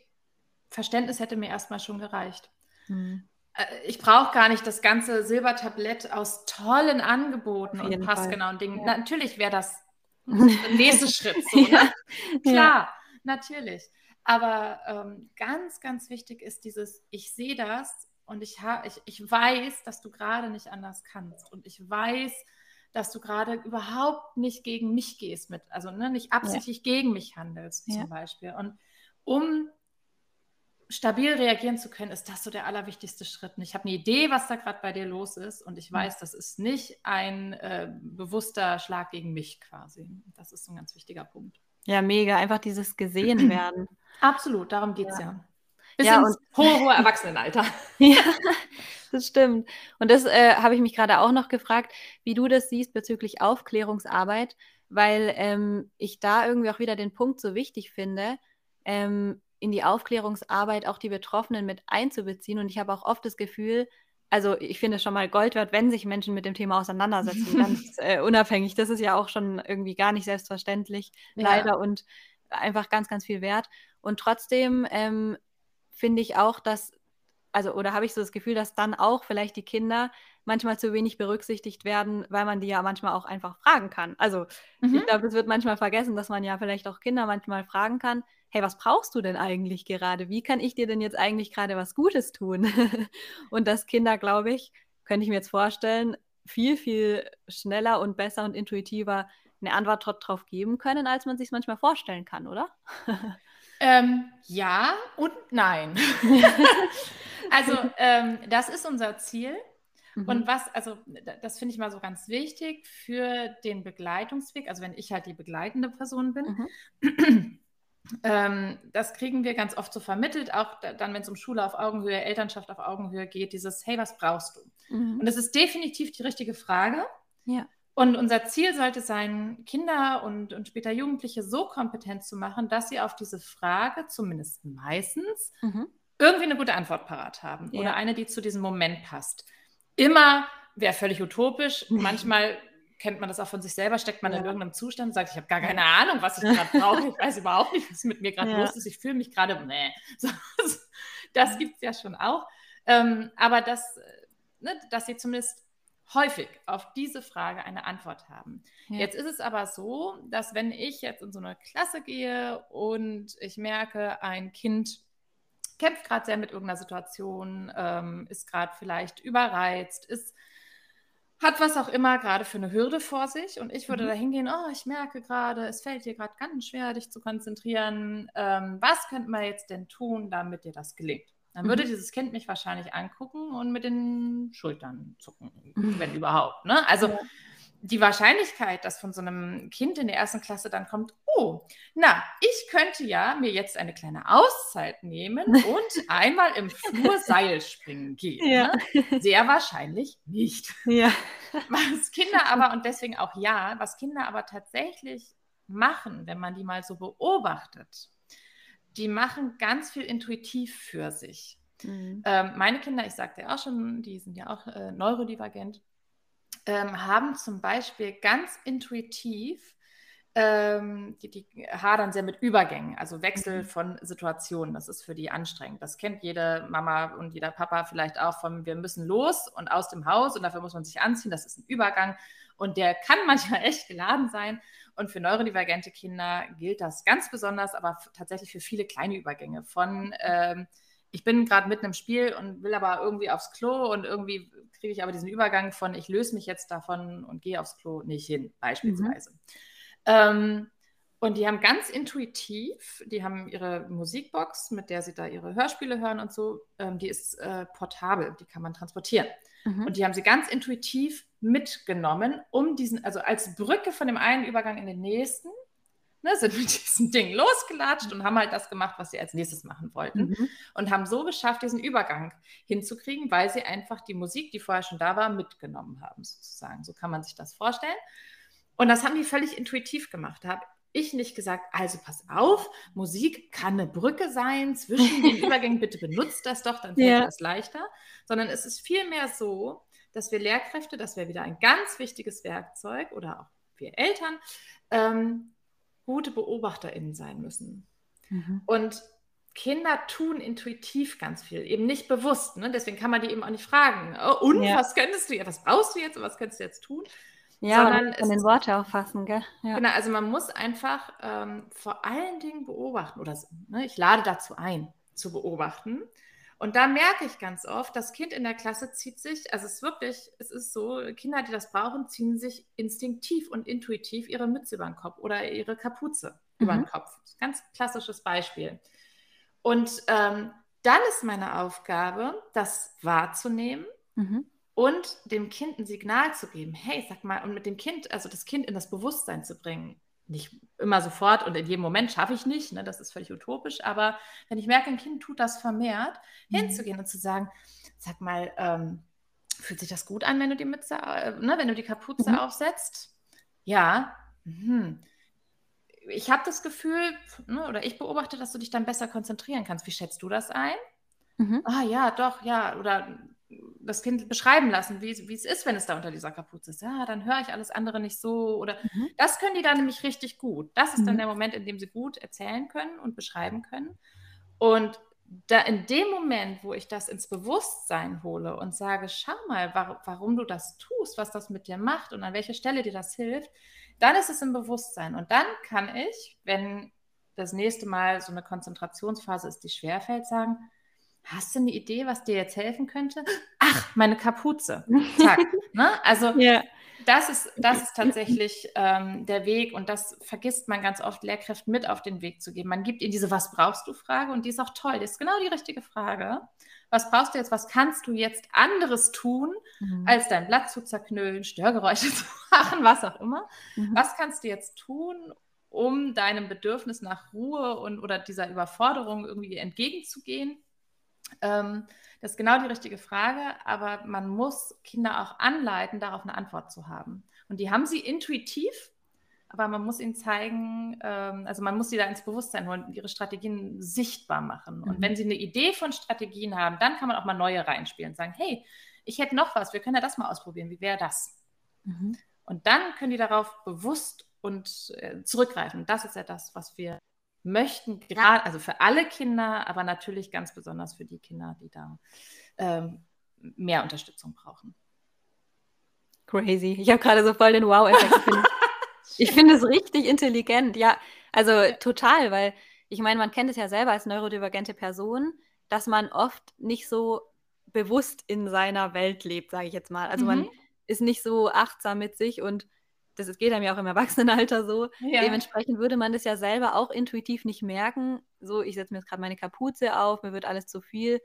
Verständnis hätte mir erstmal schon gereicht. Mhm. Äh, ich brauche gar nicht das ganze Silbertablett aus tollen Angeboten und passgenauen Dingen. Ja. Natürlich wäre das der nächste Schritt. So, ne? Klar, ja. natürlich. Aber ähm, ganz, ganz wichtig ist dieses, ich sehe das und ich, ich, ich weiß, dass du gerade nicht anders kannst. Und ich weiß, dass du gerade überhaupt nicht gegen mich gehst mit, also ne, nicht absichtlich ja. gegen mich handelst zum ja. Beispiel. Und um stabil reagieren zu können, ist das so der allerwichtigste Schritt. Und ich habe eine Idee, was da gerade bei dir los ist und ich weiß, das ist nicht ein äh, bewusster Schlag gegen mich quasi. Das ist so ein ganz wichtiger Punkt. Ja, mega. Einfach dieses gesehen werden. Absolut, darum geht es ja. ja. Bis ja, ins hohe, hohe Erwachsenenalter. ja, das stimmt. Und das äh, habe ich mich gerade auch noch gefragt, wie du das siehst bezüglich Aufklärungsarbeit, weil ähm, ich da irgendwie auch wieder den Punkt so wichtig finde, ähm, in die Aufklärungsarbeit auch die Betroffenen mit einzubeziehen. Und ich habe auch oft das Gefühl, also ich finde es schon mal Gold wert, wenn sich Menschen mit dem Thema auseinandersetzen, ganz äh, unabhängig. Das ist ja auch schon irgendwie gar nicht selbstverständlich, ja. leider, und einfach ganz, ganz viel wert. Und trotzdem ähm, finde ich auch, dass, also, oder habe ich so das Gefühl, dass dann auch vielleicht die Kinder manchmal zu wenig berücksichtigt werden, weil man die ja manchmal auch einfach fragen kann. Also, mhm. ich glaube, das wird manchmal vergessen, dass man ja vielleicht auch Kinder manchmal fragen kann, hey, was brauchst du denn eigentlich gerade? Wie kann ich dir denn jetzt eigentlich gerade was Gutes tun? und dass Kinder, glaube ich, könnte ich mir jetzt vorstellen, viel, viel schneller und besser und intuitiver eine Antwort darauf geben können, als man sich manchmal vorstellen kann, oder? Ähm, ja und nein. also ähm, das ist unser Ziel. Mhm. Und was, also das finde ich mal so ganz wichtig für den Begleitungsweg, also wenn ich halt die begleitende Person bin. Mhm. Ähm, das kriegen wir ganz oft so vermittelt, auch dann, wenn es um Schule auf Augenhöhe, Elternschaft auf Augenhöhe geht, dieses, hey, was brauchst du? Mhm. Und das ist definitiv die richtige Frage. Ja. Und unser Ziel sollte sein, Kinder und, und später Jugendliche so kompetent zu machen, dass sie auf diese Frage, zumindest meistens, mhm. irgendwie eine gute Antwort parat haben ja. oder eine, die zu diesem Moment passt. Immer wäre völlig utopisch. Manchmal kennt man das auch von sich selber, steckt man ja. in irgendeinem Zustand und sagt, ich habe gar keine Ahnung, was ich gerade brauche. Ich weiß überhaupt nicht, was mit mir gerade ja. los ist. Ich fühle mich gerade, nee. So, das gibt es ja schon auch. Ähm, aber das, ne, dass sie zumindest häufig auf diese Frage eine Antwort haben. Ja. Jetzt ist es aber so, dass wenn ich jetzt in so eine Klasse gehe und ich merke, ein Kind kämpft gerade sehr mit irgendeiner Situation, ähm, ist gerade vielleicht überreizt, ist hat was auch immer gerade für eine Hürde vor sich und ich würde mhm. da hingehen, oh, ich merke gerade, es fällt dir gerade ganz schwer, dich zu konzentrieren. Ähm, was könnte man jetzt denn tun, damit dir das gelingt? Dann würde mhm. dieses Kind mich wahrscheinlich angucken und mit den Schultern zucken, mhm. wenn überhaupt. Ne? Also ja die Wahrscheinlichkeit, dass von so einem Kind in der ersten Klasse dann kommt, oh, na, ich könnte ja mir jetzt eine kleine Auszeit nehmen und einmal im Flur Seil springen gehen. Ja. Ne? Sehr wahrscheinlich nicht. Ja. Was Kinder aber, und deswegen auch ja, was Kinder aber tatsächlich machen, wenn man die mal so beobachtet, die machen ganz viel intuitiv für sich. Mhm. Ähm, meine Kinder, ich sagte ja auch schon, die sind ja auch äh, neurodivergent ähm, haben zum Beispiel ganz intuitiv, ähm, die, die, hadern sehr mit Übergängen, also Wechsel mhm. von Situationen. Das ist für die anstrengend. Das kennt jede Mama und jeder Papa vielleicht auch von, wir müssen los und aus dem Haus und dafür muss man sich anziehen. Das ist ein Übergang und der kann manchmal echt geladen sein. Und für neurodivergente Kinder gilt das ganz besonders, aber tatsächlich für viele kleine Übergänge von ähm, ich bin gerade mitten im Spiel und will aber irgendwie aufs Klo und irgendwie kriege ich aber diesen Übergang von, ich löse mich jetzt davon und gehe aufs Klo nicht hin, beispielsweise. Mhm. Ähm, und die haben ganz intuitiv, die haben ihre Musikbox, mit der sie da ihre Hörspiele hören und so, ähm, die ist äh, portabel, die kann man transportieren. Mhm. Und die haben sie ganz intuitiv mitgenommen, um diesen, also als Brücke von dem einen Übergang in den nächsten, ne, sind mit diesem Ding losgelatscht und haben halt das gemacht, was sie als nächstes machen wollten. Mhm. Und haben so geschafft, diesen Übergang hinzukriegen, weil sie einfach die Musik, die vorher schon da war, mitgenommen haben, sozusagen. So kann man sich das vorstellen. Und das haben die völlig intuitiv gemacht. Da habe ich nicht gesagt, also pass auf, Musik kann eine Brücke sein zwischen den Übergängen, bitte benutzt das doch, dann fällt ja. das leichter. Sondern es ist vielmehr so, dass wir Lehrkräfte, das wäre wieder ein ganz wichtiges Werkzeug oder auch wir Eltern, ähm, gute BeobachterInnen sein müssen. Mhm. Und Kinder tun intuitiv ganz viel, eben nicht bewusst. Ne? Deswegen kann man die eben auch nicht fragen, oh, und ja. was könntest du jetzt, was brauchst du jetzt und was könntest du jetzt tun? Ja, Sondern man kann den Worte auch fassen, gell? Ja. Genau, also man muss einfach ähm, vor allen Dingen beobachten oder ne, ich lade dazu ein, zu beobachten und da merke ich ganz oft, das Kind in der Klasse zieht sich, also es ist wirklich, es ist so, Kinder, die das brauchen, ziehen sich instinktiv und intuitiv ihre Mütze über den Kopf oder ihre Kapuze mhm. über den mhm. Kopf. Ganz klassisches Beispiel. Und ähm, dann ist meine Aufgabe, das wahrzunehmen mhm. und dem Kind ein Signal zu geben. Hey, sag mal, und mit dem Kind, also das Kind in das Bewusstsein zu bringen nicht immer sofort und in jedem Moment schaffe ich nicht, ne, das ist völlig utopisch, aber wenn ich merke, ein Kind tut das vermehrt, mhm. hinzugehen und zu sagen, sag mal, ähm, fühlt sich das gut an, wenn du die Mütze, äh, ne, wenn du die Kapuze mhm. aufsetzt? Ja. Mhm. Ich habe das Gefühl, ne, oder ich beobachte, dass du dich dann besser konzentrieren kannst. Wie schätzt du das ein? Mhm. Ah ja, doch, ja. Oder das Kind beschreiben lassen, wie, wie es ist, wenn es da unter dieser Kapuze ist. Ja, dann höre ich alles andere nicht so. Oder mhm. das können die dann nämlich richtig gut. Das ist mhm. dann der Moment, in dem sie gut erzählen können und beschreiben können. Und da in dem Moment, wo ich das ins Bewusstsein hole und sage, schau mal, war, warum du das tust, was das mit dir macht und an welcher Stelle dir das hilft, dann ist es im Bewusstsein. Und dann kann ich, wenn das nächste Mal so eine Konzentrationsphase ist, die schwerfällt, sagen, hast du eine Idee, was dir jetzt helfen könnte? Ach, meine Kapuze. Zack. ne? Also ja. das, ist, das ist tatsächlich ähm, der Weg und das vergisst man ganz oft, Lehrkräften mit auf den Weg zu geben. Man gibt ihnen diese Was brauchst du Frage und die ist auch toll. Die ist genau die richtige Frage. Was brauchst du jetzt? Was kannst du jetzt anderes tun, mhm. als dein Blatt zu zerknüllen, Störgeräusche zu machen, was auch immer? Mhm. Was kannst du jetzt tun, um deinem Bedürfnis nach Ruhe und oder dieser Überforderung irgendwie entgegenzugehen? Ähm, das ist genau die richtige Frage, aber man muss Kinder auch anleiten, darauf eine Antwort zu haben. Und die haben sie intuitiv, aber man muss ihnen zeigen, ähm, also man muss sie da ins Bewusstsein holen, ihre Strategien sichtbar machen. Und mhm. wenn sie eine Idee von Strategien haben, dann kann man auch mal neue reinspielen und sagen, hey, ich hätte noch was, wir können ja das mal ausprobieren, wie wäre das? Mhm. Und dann können die darauf bewusst und äh, zurückgreifen. Und das ist ja das, was wir möchten, gerade, also für alle Kinder, aber natürlich ganz besonders für die Kinder, die da ähm, mehr Unterstützung brauchen. Crazy. Ich habe gerade so voll den Wow-Effekt. ich finde es richtig intelligent. Ja, also total, weil ich meine, man kennt es ja selber als neurodivergente Person, dass man oft nicht so bewusst in seiner Welt lebt, sage ich jetzt mal. Also mhm. man ist nicht so achtsam mit sich und das geht einem ja auch im Erwachsenenalter so. Ja. Dementsprechend würde man das ja selber auch intuitiv nicht merken. So, ich setze mir jetzt gerade meine Kapuze auf, mir wird alles zu viel.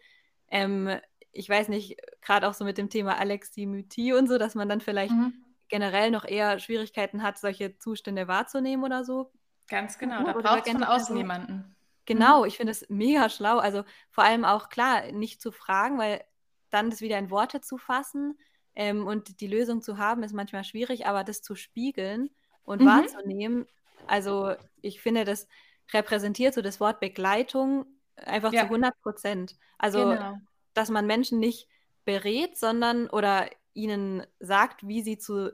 Ähm, ich weiß nicht, gerade auch so mit dem Thema Aleximythie und so, dass man dann vielleicht mhm. generell noch eher Schwierigkeiten hat, solche Zustände wahrzunehmen oder so. Ganz genau, da braucht es von außen jemanden. Genau, mhm. ich finde es mega schlau. Also vor allem auch klar, nicht zu fragen, weil dann das wieder in Worte zu fassen ähm, und die Lösung zu haben, ist manchmal schwierig, aber das zu spiegeln und mhm. wahrzunehmen, also ich finde, das repräsentiert so das Wort Begleitung einfach ja. zu 100 Prozent. Also, genau. dass man Menschen nicht berät, sondern oder ihnen sagt, wie sie zu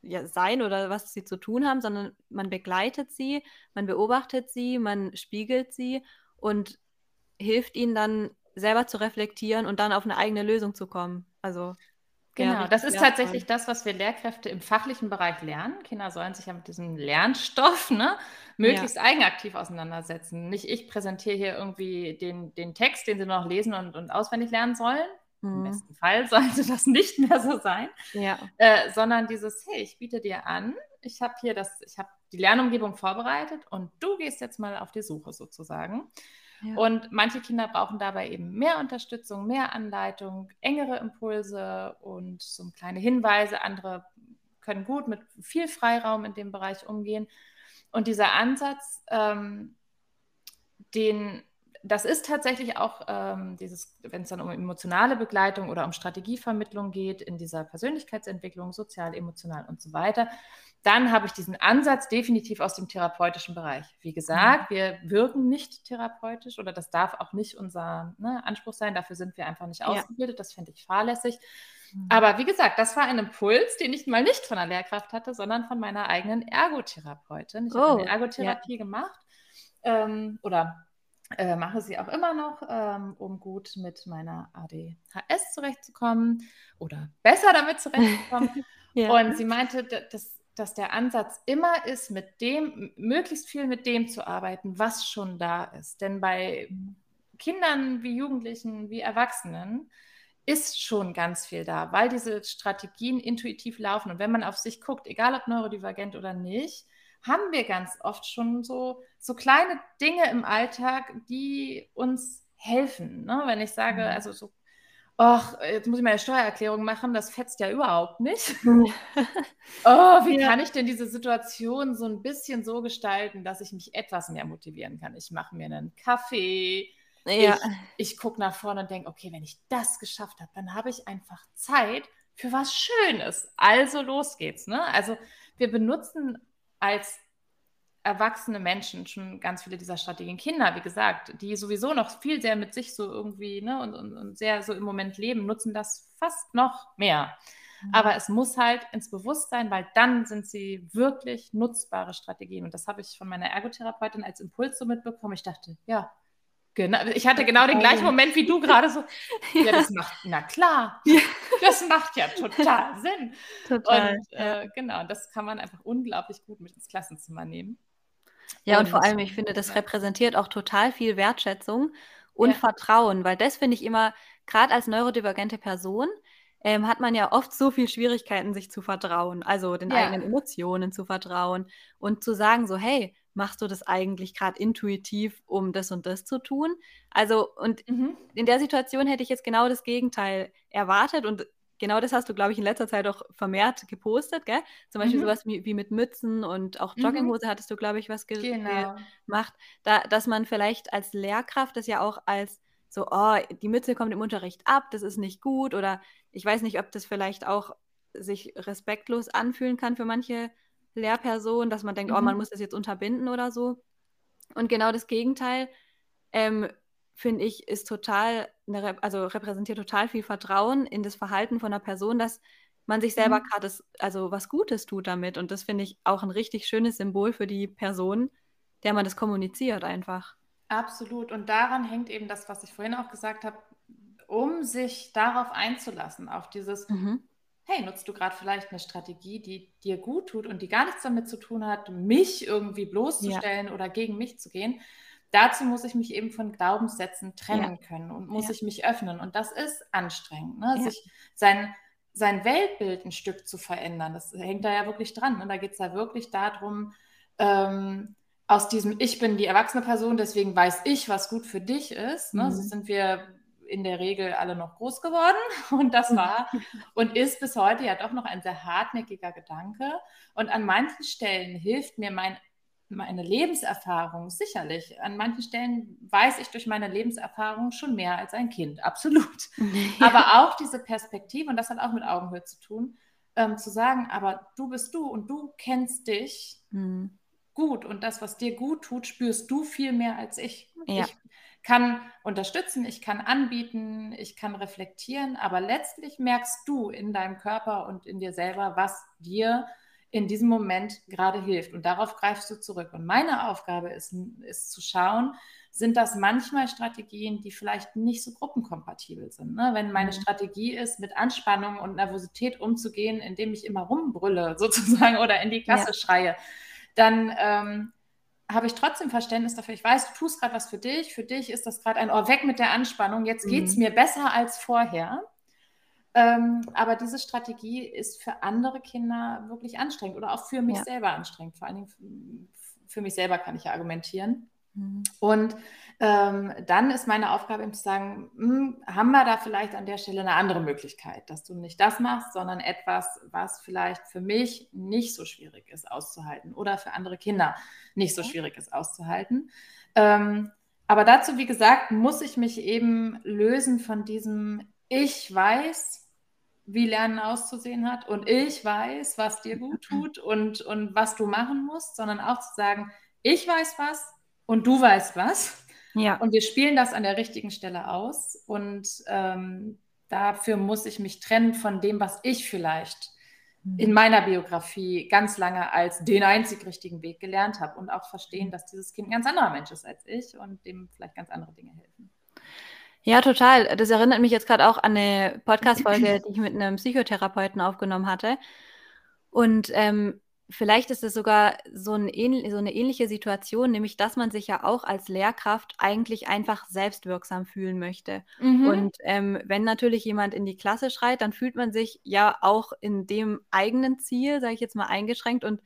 ja, sein oder was sie zu tun haben, sondern man begleitet sie, man beobachtet sie, man spiegelt sie und hilft ihnen dann selber zu reflektieren und dann auf eine eigene Lösung zu kommen. Also Genau, ja, das ist tatsächlich das, was wir Lehrkräfte im fachlichen Bereich lernen. Kinder sollen sich ja mit diesem Lernstoff ne, möglichst ja. eigenaktiv auseinandersetzen. Nicht ich präsentiere hier irgendwie den, den Text, den sie noch lesen und, und auswendig lernen sollen, im mhm. besten Fall sollte das nicht mehr so sein, ja. äh, sondern dieses, hey, ich biete dir an, ich habe hier das, ich habe die Lernumgebung vorbereitet und du gehst jetzt mal auf die Suche sozusagen. Und manche Kinder brauchen dabei eben mehr Unterstützung, mehr Anleitung, engere Impulse und so kleine Hinweise. Andere können gut mit viel Freiraum in dem Bereich umgehen. Und dieser Ansatz, ähm, den das ist tatsächlich auch ähm, dieses, wenn es dann um emotionale Begleitung oder um Strategievermittlung geht, in dieser Persönlichkeitsentwicklung, sozial, emotional und so weiter, dann habe ich diesen Ansatz definitiv aus dem therapeutischen Bereich. Wie gesagt, wir wirken nicht therapeutisch oder das darf auch nicht unser ne, Anspruch sein. Dafür sind wir einfach nicht ausgebildet. Ja. Das fände ich fahrlässig. Mhm. Aber wie gesagt, das war ein Impuls, den ich mal nicht von der Lehrkraft hatte, sondern von meiner eigenen Ergotherapeutin. Ich oh, habe eine Ergotherapie ja. gemacht ähm, oder äh, mache sie auch immer noch, ähm, um gut mit meiner ADHS zurechtzukommen oder besser damit zurechtzukommen. ja. Und sie meinte, dass, dass der Ansatz immer ist, mit dem, möglichst viel mit dem zu arbeiten, was schon da ist. Denn bei Kindern wie Jugendlichen, wie Erwachsenen ist schon ganz viel da, weil diese Strategien intuitiv laufen. Und wenn man auf sich guckt, egal ob neurodivergent oder nicht, haben wir ganz oft schon so, so kleine Dinge im Alltag, die uns helfen. Ne? Wenn ich sage, mhm. also so, ach, jetzt muss ich meine Steuererklärung machen, das fetzt ja überhaupt nicht. oh, wie ja. kann ich denn diese Situation so ein bisschen so gestalten, dass ich mich etwas mehr motivieren kann? Ich mache mir einen Kaffee. Ja. Ich, ich gucke nach vorne und denke, okay, wenn ich das geschafft habe, dann habe ich einfach Zeit für was Schönes. Also los geht's. Ne? Also wir benutzen als erwachsene Menschen schon ganz viele dieser Strategien. Kinder, wie gesagt, die sowieso noch viel sehr mit sich so irgendwie ne, und, und, und sehr so im Moment leben, nutzen das fast noch mehr. Mhm. Aber es muss halt ins Bewusstsein, weil dann sind sie wirklich nutzbare Strategien. Und das habe ich von meiner Ergotherapeutin als Impuls so mitbekommen. Ich dachte, ja, Genau, ich hatte genau den gleichen Moment wie du gerade so. Ja, das macht, na klar, das macht ja total Sinn. Total. Und äh, genau, das kann man einfach unglaublich gut mit ins Klassenzimmer nehmen. Ja, und, und vor allem, ich finde, das repräsentiert auch total viel Wertschätzung und ja. Vertrauen, weil das finde ich immer, gerade als neurodivergente Person, ähm, hat man ja oft so viel Schwierigkeiten, sich zu vertrauen, also den ja. eigenen Emotionen zu vertrauen und zu sagen so, hey, machst du das eigentlich gerade intuitiv, um das und das zu tun? Also, und mhm. in der Situation hätte ich jetzt genau das Gegenteil erwartet und genau das hast du, glaube ich, in letzter Zeit auch vermehrt gepostet, gell? Zum Beispiel mhm. sowas wie, wie, mit Mützen und auch mhm. Jogginghose mhm. hattest du, glaube ich, was ge genau. gemacht. Da, dass man vielleicht als Lehrkraft das ja auch als so, oh, die Mütze kommt im Unterricht ab, das ist nicht gut oder ich weiß nicht, ob das vielleicht auch sich respektlos anfühlen kann für manche Lehrperson, dass man denkt, mhm. oh, man muss das jetzt unterbinden oder so. Und genau das Gegenteil, ähm, finde ich, ist total, eine, also repräsentiert total viel Vertrauen in das Verhalten von einer Person, dass man sich selber mhm. gerade also was Gutes tut damit. Und das finde ich auch ein richtig schönes Symbol für die Person, der man das kommuniziert einfach. Absolut. Und daran hängt eben das, was ich vorhin auch gesagt habe, um sich darauf einzulassen, auf dieses, mhm hey, nutzt du gerade vielleicht eine Strategie, die dir gut tut und die gar nichts damit zu tun hat, mich irgendwie bloßzustellen ja. oder gegen mich zu gehen. Dazu muss ich mich eben von Glaubenssätzen trennen ja. können und muss ja. ich mich öffnen. Und das ist anstrengend, ne? sich sein sein Weltbild ein Stück zu verändern. Das hängt da ja wirklich dran. Und da geht es ja wirklich darum, ähm, aus diesem Ich bin die erwachsene Person, deswegen weiß ich, was gut für dich ist. Ne? Mhm. So sind wir in der Regel alle noch groß geworden. Und das war und ist bis heute ja doch noch ein sehr hartnäckiger Gedanke. Und an manchen Stellen hilft mir mein, meine Lebenserfahrung sicherlich. An manchen Stellen weiß ich durch meine Lebenserfahrung schon mehr als ein Kind, absolut. Aber auch diese Perspektive, und das hat auch mit Augenhöhe zu tun, ähm, zu sagen, aber du bist du und du kennst dich. Mhm gut und das, was dir gut tut, spürst du viel mehr als ich. Ja. Ich kann unterstützen, ich kann anbieten, ich kann reflektieren, aber letztlich merkst du in deinem Körper und in dir selber, was dir in diesem Moment gerade hilft. Und darauf greifst du zurück. Und meine Aufgabe ist, ist zu schauen, sind das manchmal Strategien, die vielleicht nicht so gruppenkompatibel sind. Ne? Wenn meine mhm. Strategie ist, mit Anspannung und Nervosität umzugehen, indem ich immer rumbrülle sozusagen oder in die Klasse ja. schreie, dann ähm, habe ich trotzdem Verständnis dafür. Ich weiß, du tust gerade was für dich. Für dich ist das gerade ein Ohr weg mit der Anspannung. Jetzt geht es mhm. mir besser als vorher. Ähm, aber diese Strategie ist für andere Kinder wirklich anstrengend oder auch für mich ja. selber anstrengend. Vor allen Dingen für mich selber kann ich ja argumentieren. Mhm. Und ähm, dann ist meine Aufgabe eben zu sagen, mh, hm, haben wir da vielleicht an der Stelle eine andere Möglichkeit, dass du nicht das machst, sondern etwas, was vielleicht für mich nicht so schwierig ist auszuhalten oder für andere Kinder nicht so schwierig ist auszuhalten. Ähm, aber dazu, wie gesagt, muss ich mich eben lösen von diesem Ich weiß, wie Lernen auszusehen hat und ich weiß, was dir gut tut und, und was du machen musst, sondern auch zu sagen, ich weiß was, und du weißt was. Ja. Und wir spielen das an der richtigen Stelle aus. Und ähm, dafür muss ich mich trennen von dem, was ich vielleicht mhm. in meiner Biografie ganz lange als den einzig richtigen Weg gelernt habe und auch verstehen, dass dieses Kind ein ganz anderer Mensch ist als ich und dem vielleicht ganz andere Dinge helfen. Ja, total. Das erinnert mich jetzt gerade auch an eine Podcast-Folge, die ich mit einem Psychotherapeuten aufgenommen hatte. Und ähm, vielleicht ist es sogar so, ein so, eine ähnliche Situation, nämlich dass man sich ja auch als Lehrkraft eigentlich einfach selbstwirksam fühlen möchte. Mhm. Und ähm, wenn natürlich jemand in die Klasse schreit, dann fühlt man sich ja auch in dem eigenen Ziel, sage ich jetzt mal, eingeschränkt und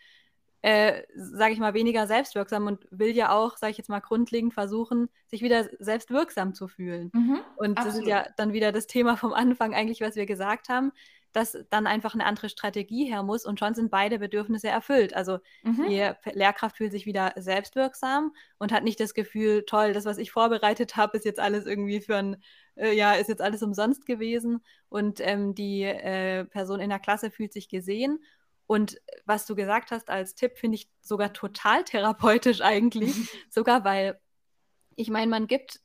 äh, sage ich mal, weniger selbstwirksam und will ja auch, sage ich jetzt mal, grundlegend versuchen, sich wieder selbstwirksam zu fühlen. Mhm, und absolut. das ist ja dann wieder das Thema vom Anfang eigentlich, was wir gesagt haben dass dann einfach eine andere Strategie her muss und schon sind beide Bedürfnisse erfüllt. Also mhm. die Lehrkraft fühlt sich wieder selbstwirksam und hat nicht das Gefühl, toll, das, was ich vorbereitet habe, ist jetzt alles irgendwie für ein, äh, ja, ist jetzt alles umsonst gewesen und ähm, die äh, Person in der Klasse fühlt sich gesehen. Und was du gesagt hast als Tipp, finde ich sogar total therapeutisch eigentlich, sogar weil ich meine, man gibt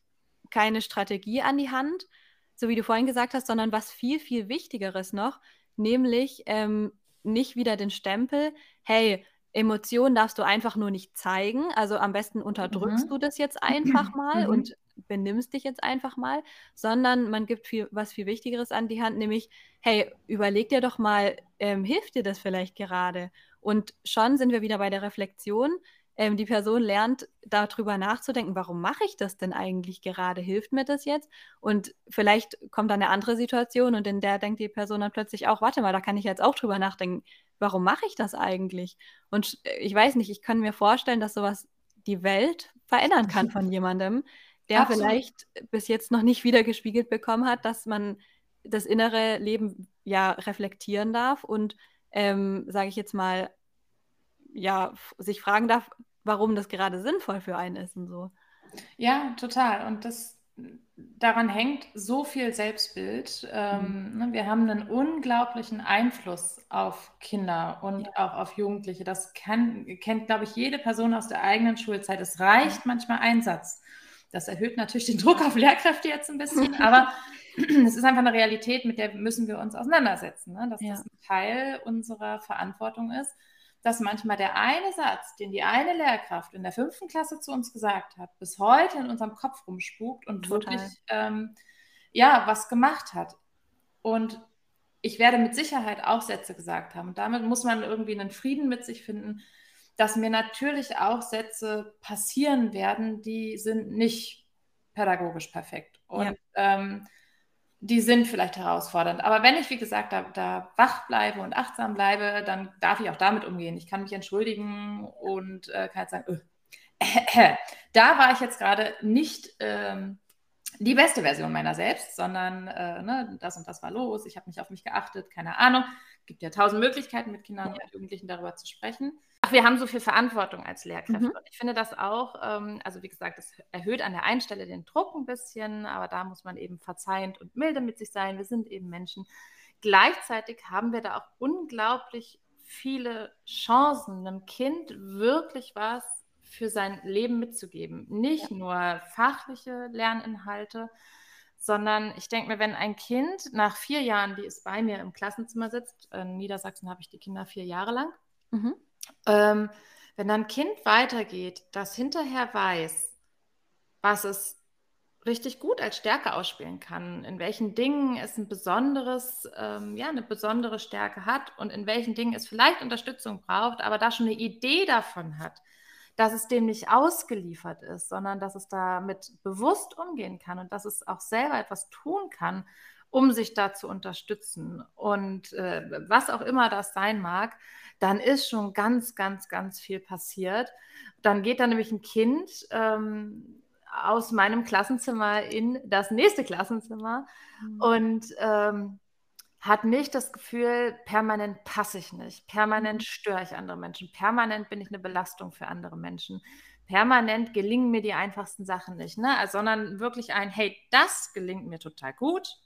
keine Strategie an die Hand, so wie du vorhin gesagt hast, sondern was viel, viel Wichtigeres noch, nämlich ähm, nicht wieder den Stempel, hey, Emotionen darfst du einfach nur nicht zeigen. Also am besten unterdrückst mhm. du das jetzt einfach mal mhm. und benimmst dich jetzt einfach mal, sondern man gibt viel, was viel Wichtigeres an die Hand, nämlich, hey, überleg dir doch mal, ähm, hilft dir das vielleicht gerade? Und schon sind wir wieder bei der Reflexion ähm, die Person lernt, darüber nachzudenken, warum mache ich das denn eigentlich gerade? Hilft mir das jetzt? Und vielleicht kommt dann eine andere Situation und in der denkt die Person dann plötzlich auch, warte mal, da kann ich jetzt auch drüber nachdenken, warum mache ich das eigentlich? Und ich weiß nicht, ich kann mir vorstellen, dass sowas die Welt verändern kann von jemandem, der Absolut. vielleicht bis jetzt noch nicht wieder gespiegelt bekommen hat, dass man das innere Leben ja reflektieren darf und, ähm, sage ich jetzt mal, ja, sich fragen darf, warum das gerade sinnvoll für einen ist und so. Ja, total. Und das daran hängt so viel Selbstbild. Ähm, mhm. ne, wir haben einen unglaublichen Einfluss auf Kinder und ja. auch auf Jugendliche. Das kann, kennt, glaube ich, jede Person aus der eigenen Schulzeit. Es reicht manchmal ein Satz. Das erhöht natürlich den Druck auf Lehrkräfte jetzt ein bisschen, aber es ist einfach eine Realität, mit der müssen wir uns auseinandersetzen, ne? dass ja. das ein Teil unserer Verantwortung ist dass manchmal der eine Satz, den die eine Lehrkraft in der fünften Klasse zu uns gesagt hat, bis heute in unserem Kopf rumspukt und Total. wirklich ähm, ja was gemacht hat. Und ich werde mit Sicherheit auch Sätze gesagt haben. Und damit muss man irgendwie einen Frieden mit sich finden, dass mir natürlich auch Sätze passieren werden, die sind nicht pädagogisch perfekt. Und ja. ähm, die sind vielleicht herausfordernd. Aber wenn ich, wie gesagt, da, da, wach bleibe und achtsam bleibe, dann darf ich auch damit umgehen. Ich kann mich entschuldigen und äh, kann jetzt sagen, äh, da war ich jetzt gerade nicht ähm, die beste Version meiner selbst, sondern äh, ne, das und das war los, ich habe nicht auf mich geachtet, keine Ahnung. Es gibt ja tausend Möglichkeiten, mit Kindern und Jugendlichen darüber zu sprechen. Ach, wir haben so viel Verantwortung als Lehrkräfte. Mhm. Und ich finde das auch, ähm, also wie gesagt, es erhöht an der einen Stelle den Druck ein bisschen, aber da muss man eben verzeihend und milde mit sich sein. Wir sind eben Menschen. Gleichzeitig haben wir da auch unglaublich viele Chancen, einem Kind wirklich was für sein Leben mitzugeben. Nicht ja. nur fachliche Lerninhalte, sondern ich denke mir, wenn ein Kind nach vier Jahren, die es bei mir im Klassenzimmer sitzt, in Niedersachsen habe ich die Kinder vier Jahre lang, mhm. Ähm, wenn ein Kind weitergeht, das hinterher weiß, was es richtig gut als Stärke ausspielen kann, in welchen Dingen es ein besonderes, ähm, ja, eine besondere Stärke hat und in welchen Dingen es vielleicht Unterstützung braucht, aber da schon eine Idee davon hat, dass es dem nicht ausgeliefert ist, sondern dass es damit bewusst umgehen kann und dass es auch selber etwas tun kann, um sich da zu unterstützen. Und äh, was auch immer das sein mag, dann ist schon ganz, ganz, ganz viel passiert. Dann geht da nämlich ein Kind ähm, aus meinem Klassenzimmer in das nächste Klassenzimmer mhm. und ähm, hat nicht das Gefühl, permanent passe ich nicht, permanent mhm. störe ich andere Menschen, permanent bin ich eine Belastung für andere Menschen, permanent gelingen mir die einfachsten Sachen nicht, ne? Also, sondern wirklich ein, hey, das gelingt mir total gut,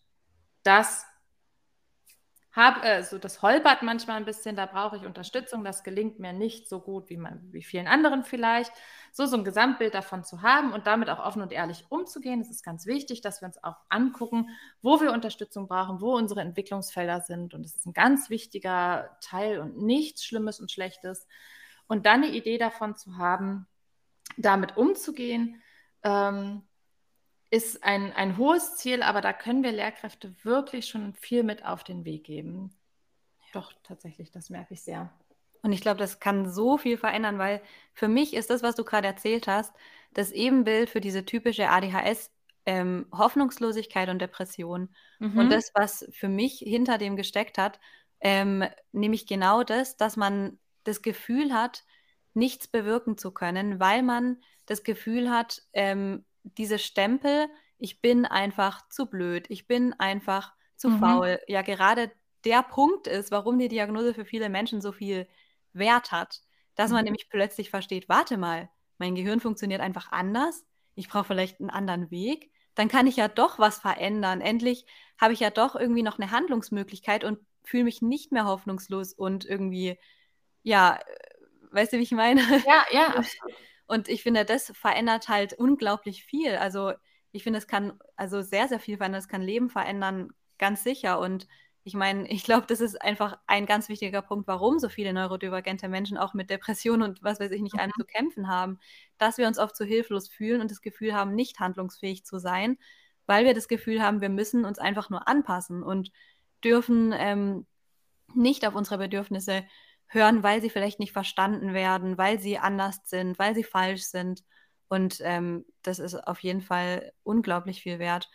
das hab, äh, so das holpert manchmal ein bisschen, da brauche ich Unterstützung, das gelingt mir nicht so gut wie, man, wie vielen anderen vielleicht. So, so ein Gesamtbild davon zu haben und damit auch offen und ehrlich umzugehen, das ist ganz wichtig, dass wir uns auch angucken, wo wir Unterstützung brauchen, wo unsere Entwicklungsfelder sind und das ist ein ganz wichtiger Teil und nichts Schlimmes und Schlechtes. Und dann eine Idee davon zu haben, damit umzugehen, ähm, ist ein, ein hohes Ziel, aber da können wir Lehrkräfte wirklich schon viel mit auf den Weg geben. Doch, tatsächlich, das merke ich sehr. Und ich glaube, das kann so viel verändern, weil für mich ist das, was du gerade erzählt hast, das Ebenbild für diese typische ADHS, ähm, Hoffnungslosigkeit und Depression. Mhm. Und das, was für mich hinter dem gesteckt hat, ähm, nämlich genau das, dass man das Gefühl hat, nichts bewirken zu können, weil man das Gefühl hat, ähm, diese Stempel, ich bin einfach zu blöd, ich bin einfach zu mhm. faul, ja gerade der Punkt ist, warum die Diagnose für viele Menschen so viel Wert hat, dass man mhm. nämlich plötzlich versteht, warte mal, mein Gehirn funktioniert einfach anders, ich brauche vielleicht einen anderen Weg, dann kann ich ja doch was verändern. Endlich habe ich ja doch irgendwie noch eine Handlungsmöglichkeit und fühle mich nicht mehr hoffnungslos und irgendwie, ja, weißt du, wie ich meine? Ja, ja, absolut. Und ich finde, das verändert halt unglaublich viel. Also ich finde, es kann also sehr, sehr viel verändern. Es kann Leben verändern, ganz sicher. Und ich meine, ich glaube, das ist einfach ein ganz wichtiger Punkt, warum so viele neurodivergente Menschen auch mit Depressionen und was weiß ich nicht allem mhm. zu kämpfen haben, dass wir uns oft so hilflos fühlen und das Gefühl haben, nicht handlungsfähig zu sein, weil wir das Gefühl haben, wir müssen uns einfach nur anpassen und dürfen ähm, nicht auf unsere Bedürfnisse hören, weil sie vielleicht nicht verstanden werden, weil sie anders sind, weil sie falsch sind. Und ähm, das ist auf jeden Fall unglaublich viel wert.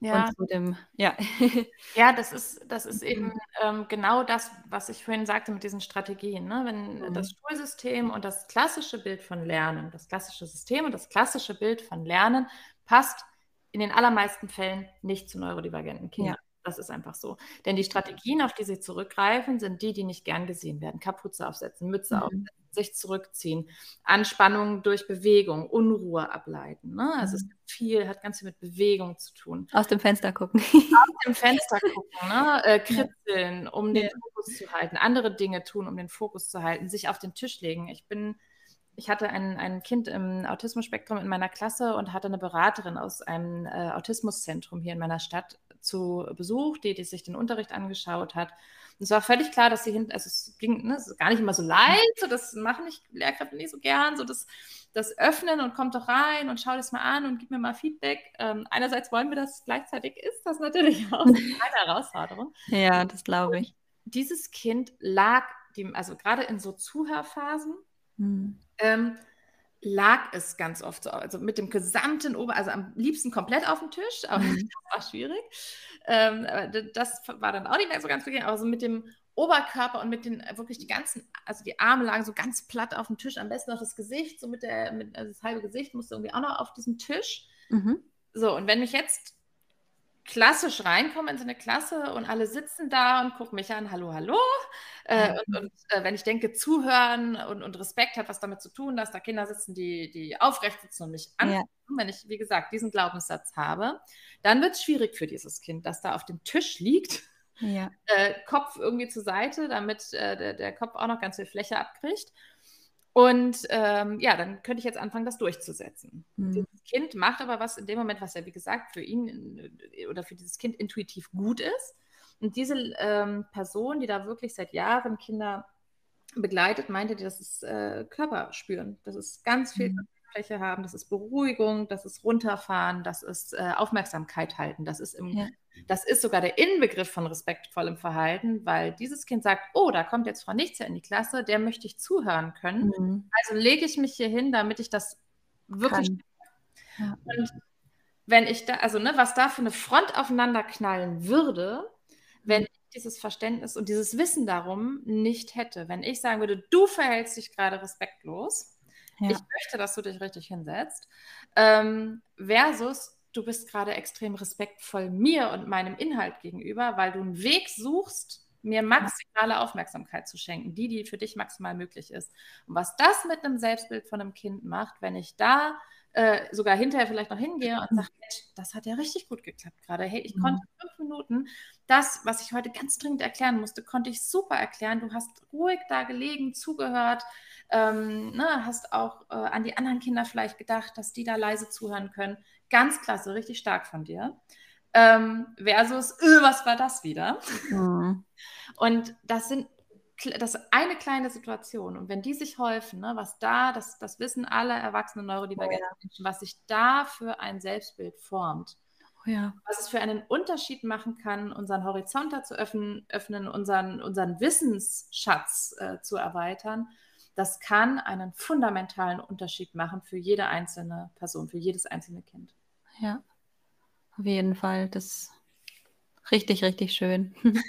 Ja. Dem, ja. ja, das ist, das ist eben ähm, genau das, was ich vorhin sagte mit diesen Strategien. Ne? Wenn mhm. das Schulsystem und das klassische Bild von Lernen, das klassische System und das klassische Bild von Lernen passt in den allermeisten Fällen nicht zu neurodivergenten Kindern. Das ist einfach so. Denn die Strategien, auf die sie zurückgreifen, sind die, die nicht gern gesehen werden. Kapuze aufsetzen, Mütze mhm. aufsetzen, sich zurückziehen, Anspannung durch Bewegung, Unruhe ableiten. Ne? Also mhm. es gibt viel, hat ganz viel mit Bewegung zu tun. Aus dem Fenster gucken. Aus dem Fenster gucken, ne? äh, kritzeln, um ja. den Fokus zu halten, andere Dinge tun, um den Fokus zu halten, sich auf den Tisch legen. Ich bin ich hatte ein, ein Kind im Autismus-Spektrum in meiner Klasse und hatte eine Beraterin aus einem äh, Autismuszentrum hier in meiner Stadt zu Besuch, die, die sich den Unterricht angeschaut hat. Und es war völlig klar, dass sie hinten, also es ging ne, es gar nicht immer so leicht, so das machen ich Lehrkräfte nicht so gern, so das, das Öffnen und kommt doch rein und schau das mal an und gib mir mal Feedback. Ähm, einerseits wollen wir das, gleichzeitig ist das natürlich auch eine Herausforderung. Ja, das glaube ich. Und dieses Kind lag, dem, also gerade in so Zuhörphasen, hm. ähm, lag es ganz oft so, also mit dem gesamten Ober, also am liebsten komplett auf dem Tisch, aber mhm. das war schwierig. Ähm, das war dann auch nicht mehr so ganz bequem, aber so mit dem Oberkörper und mit den äh, wirklich die ganzen, also die Arme lagen so ganz platt auf dem Tisch, am besten noch das Gesicht, so mit der, mit, also das halbe Gesicht musste irgendwie auch noch auf diesem Tisch. Mhm. So, und wenn ich jetzt klassisch reinkomme in so eine Klasse und alle sitzen da und gucken mich an, hallo, hallo. Äh. Und, und äh, wenn ich denke, zuhören und, und, Respekt hat was damit zu tun, dass da Kinder sitzen, die, die aufrecht sitzen und mich angucken, ja. wenn ich, wie gesagt, diesen Glaubenssatz habe, dann wird es schwierig für dieses Kind, das da auf dem Tisch liegt. Ja. Äh, Kopf irgendwie zur Seite, damit äh, der, der Kopf auch noch ganz viel Fläche abkriegt. Und ähm, ja, dann könnte ich jetzt anfangen, das durchzusetzen. Mhm. Dieses Kind macht aber was in dem Moment, was ja, wie gesagt, für ihn äh, oder für dieses Kind intuitiv gut ist. Und diese ähm, Person, die da wirklich seit Jahren Kinder begleitet, meinte, das ist äh, Körperspüren. Das ist ganz viel mhm. Fläche haben, das ist Beruhigung, das ist Runterfahren, das ist äh, Aufmerksamkeit halten, das ist im ja. Das ist sogar der Inbegriff von respektvollem Verhalten, weil dieses Kind sagt, oh, da kommt jetzt Frau Nichtse in die Klasse, der möchte ich zuhören können. Mhm. Also lege ich mich hier hin, damit ich das wirklich. Ja. Und wenn ich da, also ne, was da für eine Front aufeinander knallen würde, wenn mhm. ich dieses Verständnis und dieses Wissen darum nicht hätte, wenn ich sagen würde, du verhältst dich gerade respektlos, ja. ich möchte, dass du dich richtig hinsetzt, ähm, versus du bist gerade extrem respektvoll mir und meinem Inhalt gegenüber, weil du einen Weg suchst, mir maximale Aufmerksamkeit zu schenken, die, die für dich maximal möglich ist. Und was das mit einem Selbstbild von einem Kind macht, wenn ich da äh, sogar hinterher vielleicht noch hingehe und sage, das hat ja richtig gut geklappt gerade. Hey, ich mhm. konnte fünf Minuten das, was ich heute ganz dringend erklären musste, konnte ich super erklären. Du hast ruhig da gelegen, zugehört, ähm, ne, hast auch äh, an die anderen Kinder vielleicht gedacht, dass die da leise zuhören können. Ganz klasse, richtig stark von dir. Ähm, versus, öh, was war das wieder? Mhm. Und das sind das ist eine kleine Situation. Und wenn die sich häufen, ne, was da, das, das wissen alle erwachsenen neurodivergenten oh, Menschen, was sich da für ein Selbstbild formt. Oh, ja. Was es für einen Unterschied machen kann, unseren Horizont zu öffnen, öffnen unseren, unseren Wissensschatz äh, zu erweitern, das kann einen fundamentalen Unterschied machen für jede einzelne Person, für jedes einzelne Kind. Ja, auf jeden Fall. Das richtig, richtig schön.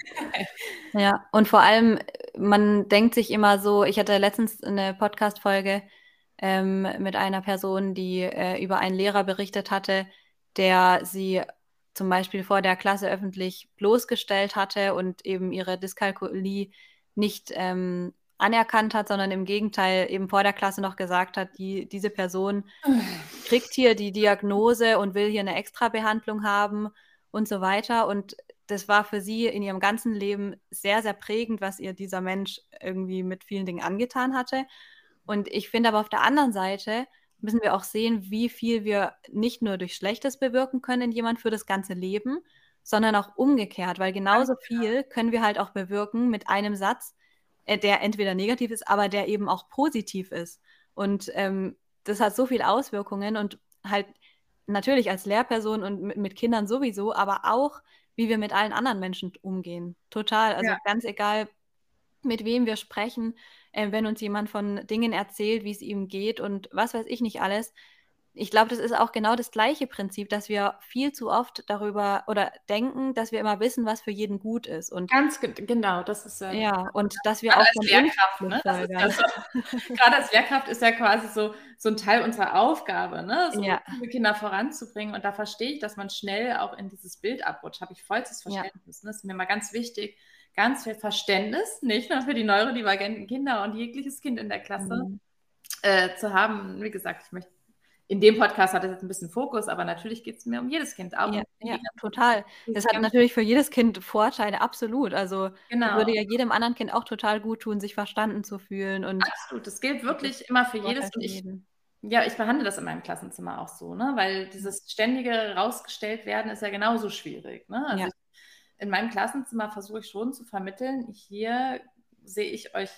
ja, und vor allem, man denkt sich immer so, ich hatte letztens eine Podcast-Folge ähm, mit einer Person, die äh, über einen Lehrer berichtet hatte, der sie zum Beispiel vor der Klasse öffentlich bloßgestellt hatte und eben ihre Dyskalkulie nicht ähm, anerkannt hat, sondern im Gegenteil eben vor der Klasse noch gesagt hat, die, diese Person kriegt hier die Diagnose und will hier eine Extrabehandlung haben und so weiter. Und das war für sie in ihrem ganzen Leben sehr, sehr prägend, was ihr dieser Mensch irgendwie mit vielen Dingen angetan hatte. Und ich finde aber auf der anderen Seite müssen wir auch sehen, wie viel wir nicht nur durch Schlechtes bewirken können in jemand für das ganze Leben, sondern auch umgekehrt, weil genauso viel können wir halt auch bewirken mit einem Satz, äh, der entweder negativ ist, aber der eben auch positiv ist. Und ähm, das hat so viele Auswirkungen und halt natürlich als Lehrperson und mit, Kindern sowieso, aber auch, wie wir mit allen anderen Menschen umgehen. Total. Also ja. ganz egal, mit wem wir sprechen, äh, wenn uns jemand von Dingen erzählt, wie es ihm geht und was weiß ich nicht alles, ich glaube, das ist auch genau das gleiche Prinzip, dass wir viel zu oft darüber oder denken, dass wir immer wissen, was für jeden gut ist. Und Ganz ge genau, das ist ja. Ja, und dass wir auch als Lehrkraft, ne? ja so, gerade als Lehrkraft ist ja quasi so, so ein Teil unserer Aufgabe, ne? So ja. Kinder voranzubringen. Und da verstehe ich, dass man schnell auch in dieses Bild abrutscht. Habe ich vollstes Verständnis. Ja. Ne? Das ist mir mal ganz wichtig. Ganz viel Verständnis, nicht nur für die neurodivergenten Kinder und jegliches Kind in der Klasse. Mhm. Äh, zu haben. Wie gesagt, ich möchte in dem Podcast hat es jetzt ein bisschen Fokus, aber natürlich geht es mir um jedes Kind. Auch ja, ja total. Das hat natürlich für jedes Kind Vorteile, absolut. Also genau. würde ja jedem anderen Kind auch total gut tun, sich verstanden zu fühlen. Und absolut, das gilt wirklich immer für jedes Kind. Ich, ja, ich behandle das in meinem Klassenzimmer auch so, ne? weil dieses ständige rausgestellt werden ist ja genauso schwierig. Ne? Also ja. in meinem Klassenzimmer versuche ich schon zu vermitteln, hier sehe ich euch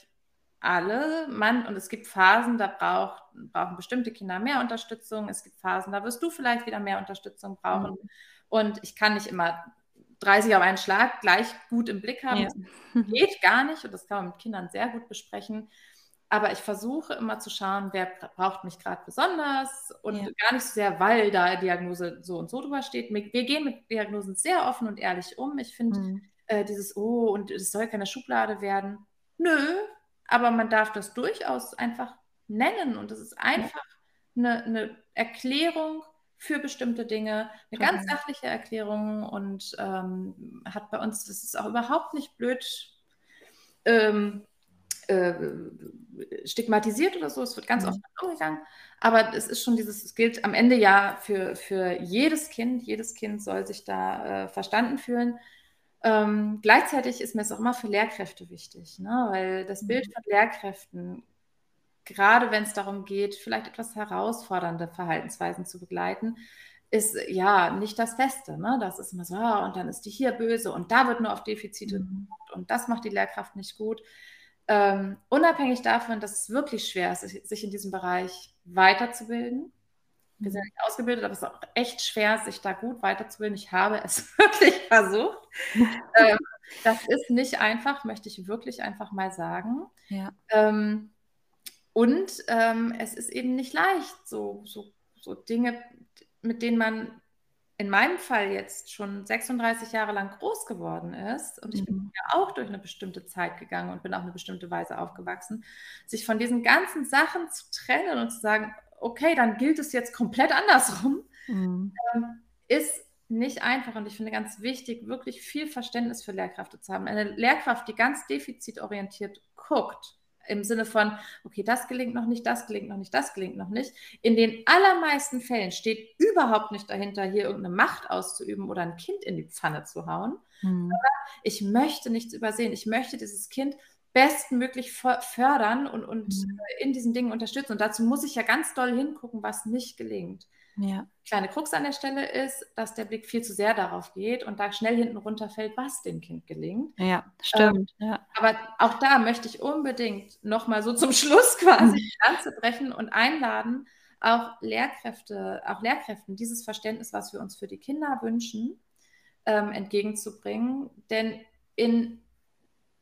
alle, Mann, und es gibt Phasen, da braucht, brauchen bestimmte Kinder mehr Unterstützung. Es gibt Phasen, da wirst du vielleicht wieder mehr Unterstützung brauchen. Mhm. Und ich kann nicht immer 30 auf einen Schlag gleich gut im Blick haben. Ja. Das geht gar nicht und das kann man mit Kindern sehr gut besprechen. aber ich versuche immer zu schauen, wer braucht mich gerade besonders und ja. gar nicht so sehr, weil da Diagnose so und so drüber steht. Wir gehen mit Diagnosen sehr offen und ehrlich um. Ich finde mhm. äh, dieses, oh, und es soll keine Schublade werden. Nö, aber man darf das durchaus einfach nennen und es ist einfach eine, eine, Erklärung für bestimmte Dinge, eine ganz sachliche Erklärung und ähm, hat bei uns, das ist auch überhaupt nicht blöd. Ähm, äh, stigmatisiert oder so. Es wird ganz mhm. oft umgegangen. Aber es ist schon dieses, es gilt am Ende ja für, für jedes Kind. Jedes Kind soll sich da äh, verstanden fühlen. Ähm, gleichzeitig ist mir es auch immer für Lehrkräfte wichtig, ne? weil das mhm. Bild von Lehrkräften, gerade wenn es darum geht, vielleicht etwas herausfordernde Verhaltensweisen zu begleiten, ist ja nicht das Beste. Ne? Das ist immer so, oh, und dann ist die hier böse und da wird nur auf Defizite mhm. und das macht die Lehrkraft nicht gut ähm, unabhängig davon, dass es wirklich schwer ist, sich in diesem Bereich weiterzubilden. Wir sind nicht ausgebildet, aber es ist auch echt schwer, sich da gut weiterzubilden. Ich habe es wirklich versucht. ähm, das ist nicht einfach, möchte ich wirklich einfach mal sagen. Ja. Ähm, und ähm, es ist eben nicht leicht, so, so, so Dinge, mit denen man in meinem Fall jetzt schon 36 Jahre lang groß geworden ist und ich bin mhm. ja auch durch eine bestimmte Zeit gegangen und bin auf eine bestimmte Weise aufgewachsen, sich von diesen ganzen Sachen zu trennen und zu sagen, okay, dann gilt es jetzt komplett andersrum, mhm. ähm, ist nicht einfach und ich finde ganz wichtig, wirklich viel Verständnis für Lehrkräfte zu haben. Eine Lehrkraft, die ganz defizitorientiert guckt im Sinne von, okay, das gelingt noch nicht, das gelingt noch nicht, das gelingt noch nicht. In den allermeisten Fällen steht überhaupt nicht dahinter, hier irgendeine Macht auszuüben oder ein Kind in die Pfanne zu hauen. Mhm. ich möchte nichts übersehen. Ich möchte dieses Kind bestmöglich fördern und, und mhm. in diesen Dingen unterstützen. Und dazu muss ich ja ganz doll hingucken, was nicht gelingt. Ja. Kleine Krux an der Stelle ist, dass der Blick viel zu sehr darauf geht und da schnell hinten runterfällt, was dem Kind gelingt. Ja, stimmt. Ähm, ja. Aber auch da möchte ich unbedingt nochmal so zum Schluss quasi mhm. die Lanze brechen und einladen, auch Lehrkräfte, auch Lehrkräften dieses Verständnis, was wir uns für die Kinder wünschen, ähm, entgegenzubringen. Denn in,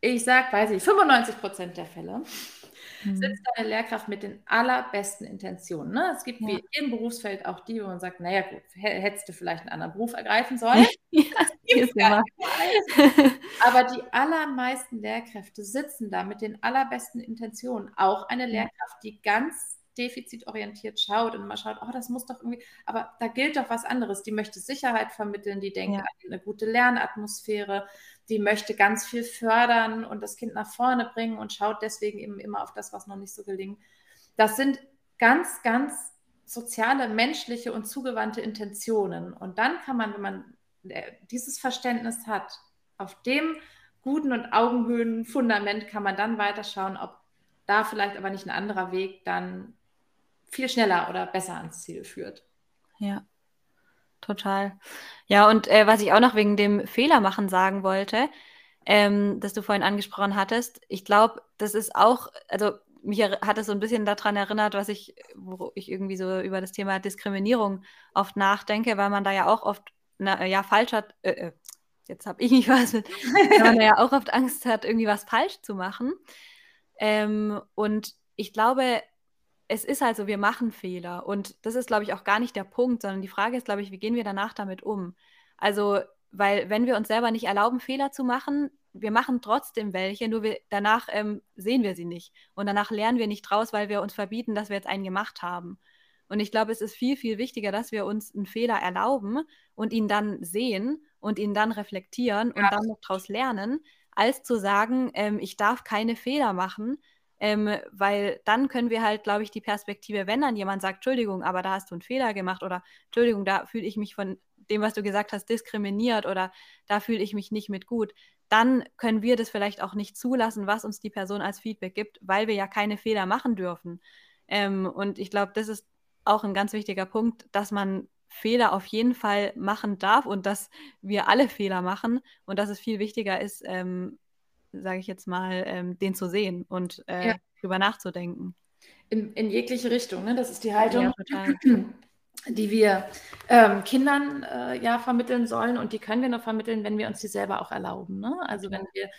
ich sage, weiß ich, 95 Prozent der Fälle mhm. sitzt eine Lehrkraft mit den allerbesten Intentionen. Ne? Es gibt ja. wie jedem Berufsfeld auch die, wo man sagt, naja gut, hättest du vielleicht einen anderen Beruf ergreifen sollen. ja, Aber die allermeisten Lehrkräfte sitzen da mit den allerbesten Intentionen. Auch eine Lehrkraft, die ganz defizitorientiert schaut und mal schaut, oh, das muss doch irgendwie, aber da gilt doch was anderes. Die möchte Sicherheit vermitteln, die denkt ja. an eine gute Lernatmosphäre, die möchte ganz viel fördern und das Kind nach vorne bringen und schaut deswegen eben immer auf das, was noch nicht so gelingt. Das sind ganz, ganz soziale, menschliche und zugewandte Intentionen. Und dann kann man, wenn man äh, dieses Verständnis hat, auf dem guten und Augenhöhen Fundament kann man dann weiterschauen, ob da vielleicht aber nicht ein anderer Weg dann viel schneller oder besser ans Ziel führt. Ja, total. Ja, und äh, was ich auch noch wegen dem Fehler machen sagen wollte, ähm, das du vorhin angesprochen hattest, ich glaube, das ist auch, also mich hat es so ein bisschen daran erinnert, was ich, wo ich irgendwie so über das Thema Diskriminierung oft nachdenke, weil man da ja auch oft, na, ja, falsch hat, äh, äh jetzt habe ich nicht was mit, weil man ja auch oft Angst hat, irgendwie was falsch zu machen. Ähm, und ich glaube, es ist also, wir machen Fehler. Und das ist, glaube ich, auch gar nicht der Punkt, sondern die Frage ist, glaube ich, wie gehen wir danach damit um? Also, weil wenn wir uns selber nicht erlauben, Fehler zu machen, wir machen trotzdem welche, nur wir, danach ähm, sehen wir sie nicht. Und danach lernen wir nicht draus, weil wir uns verbieten, dass wir jetzt einen gemacht haben. Und ich glaube, es ist viel, viel wichtiger, dass wir uns einen Fehler erlauben und ihn dann sehen und ihn dann reflektieren ja. und dann noch daraus lernen, als zu sagen, ähm, ich darf keine Fehler machen, ähm, weil dann können wir halt, glaube ich, die Perspektive, wenn dann jemand sagt, Entschuldigung, aber da hast du einen Fehler gemacht oder Entschuldigung, da fühle ich mich von dem, was du gesagt hast, diskriminiert oder da fühle ich mich nicht mit gut, dann können wir das vielleicht auch nicht zulassen, was uns die Person als Feedback gibt, weil wir ja keine Fehler machen dürfen. Ähm, und ich glaube, das ist auch ein ganz wichtiger Punkt, dass man Fehler auf jeden Fall machen darf und dass wir alle Fehler machen und dass es viel wichtiger ist, ähm, sage ich jetzt mal, ähm, den zu sehen und äh, ja. drüber nachzudenken. In, in, jegliche Richtung, ne? Das ist die Haltung, ja, die wir ähm, Kindern äh, ja vermitteln sollen und die können wir nur vermitteln, wenn wir uns die selber auch erlauben. Ne? Also wenn wir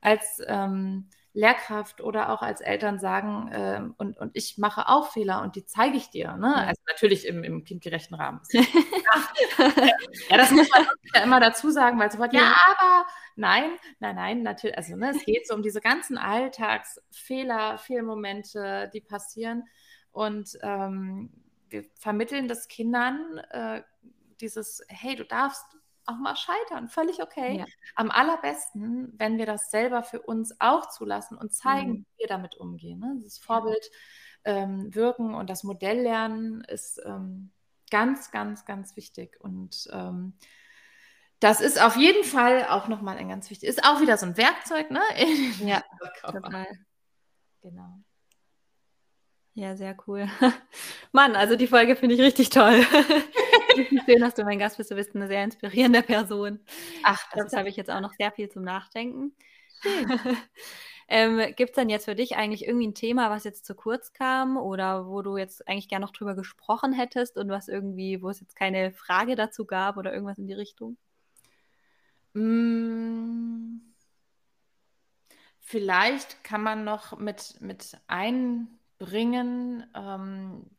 als ähm, Lehrkraft oder auch als Eltern sagen, äh, und, und ich mache auch Fehler und die zeige ich dir. Ne? Also natürlich im, im kindgerechten Rahmen. ja, das muss man ja immer dazu sagen, weil sofort, ja, aber nein, nein, nein, natürlich, also ne, es geht so um diese ganzen Alltagsfehler, Fehlmomente, die passieren. Und ähm, wir vermitteln das Kindern äh, dieses, hey, du darfst auch mal scheitern, völlig okay. Ja. Am allerbesten, wenn wir das selber für uns auch zulassen und zeigen, mhm. wie wir damit umgehen. Ne? Das Vorbild ähm, wirken und das Modell lernen ist ähm, ganz, ganz, ganz wichtig. Und ähm, das ist auf jeden Fall auch nochmal ein ganz wichtig, ist auch wieder so ein Werkzeug, ne? ja, total. Genau. Ja, sehr cool. Mann, also die Folge finde ich richtig toll. Schön, dass du mein Gast bist. Du bist eine sehr inspirierende Person. Ach, das, das habe ich jetzt auch noch sehr viel zum Nachdenken. ähm, Gibt es denn jetzt für dich eigentlich irgendwie ein Thema, was jetzt zu kurz kam oder wo du jetzt eigentlich gerne noch drüber gesprochen hättest und was irgendwie, wo es jetzt keine Frage dazu gab oder irgendwas in die Richtung? Mm, vielleicht kann man noch mit, mit einbringen ähm,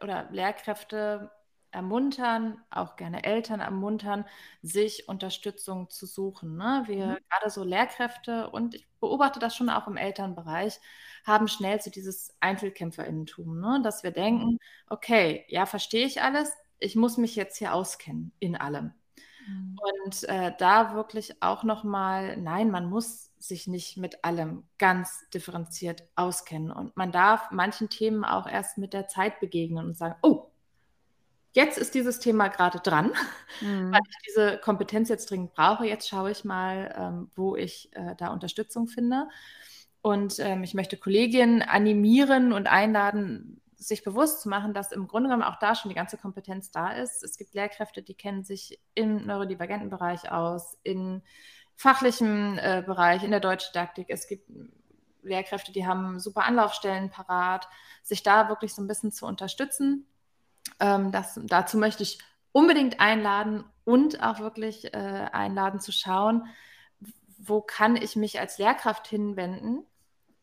oder Lehrkräfte ermuntern, auch gerne Eltern ermuntern, sich Unterstützung zu suchen. Ne? Wir mhm. gerade so Lehrkräfte und ich beobachte das schon auch im Elternbereich, haben schnell so dieses Einzelkämpferinnentum, ne? dass wir denken, okay, ja, verstehe ich alles, ich muss mich jetzt hier auskennen in allem. Mhm. Und äh, da wirklich auch nochmal, nein, man muss sich nicht mit allem ganz differenziert auskennen. Und man darf manchen Themen auch erst mit der Zeit begegnen und sagen, oh, jetzt ist dieses Thema gerade dran, mhm. weil ich diese Kompetenz jetzt dringend brauche. Jetzt schaue ich mal, ähm, wo ich äh, da Unterstützung finde. Und ähm, ich möchte Kolleginnen animieren und einladen, sich bewusst zu machen, dass im Grunde genommen auch da schon die ganze Kompetenz da ist. Es gibt Lehrkräfte, die kennen sich im neurodivergenten Bereich aus, in fachlichem äh, Bereich, in der Deutschdidaktik. Es gibt Lehrkräfte, die haben super Anlaufstellen parat, sich da wirklich so ein bisschen zu unterstützen ähm, das, dazu möchte ich unbedingt einladen und auch wirklich äh, einladen zu schauen, wo kann ich mich als Lehrkraft hinwenden,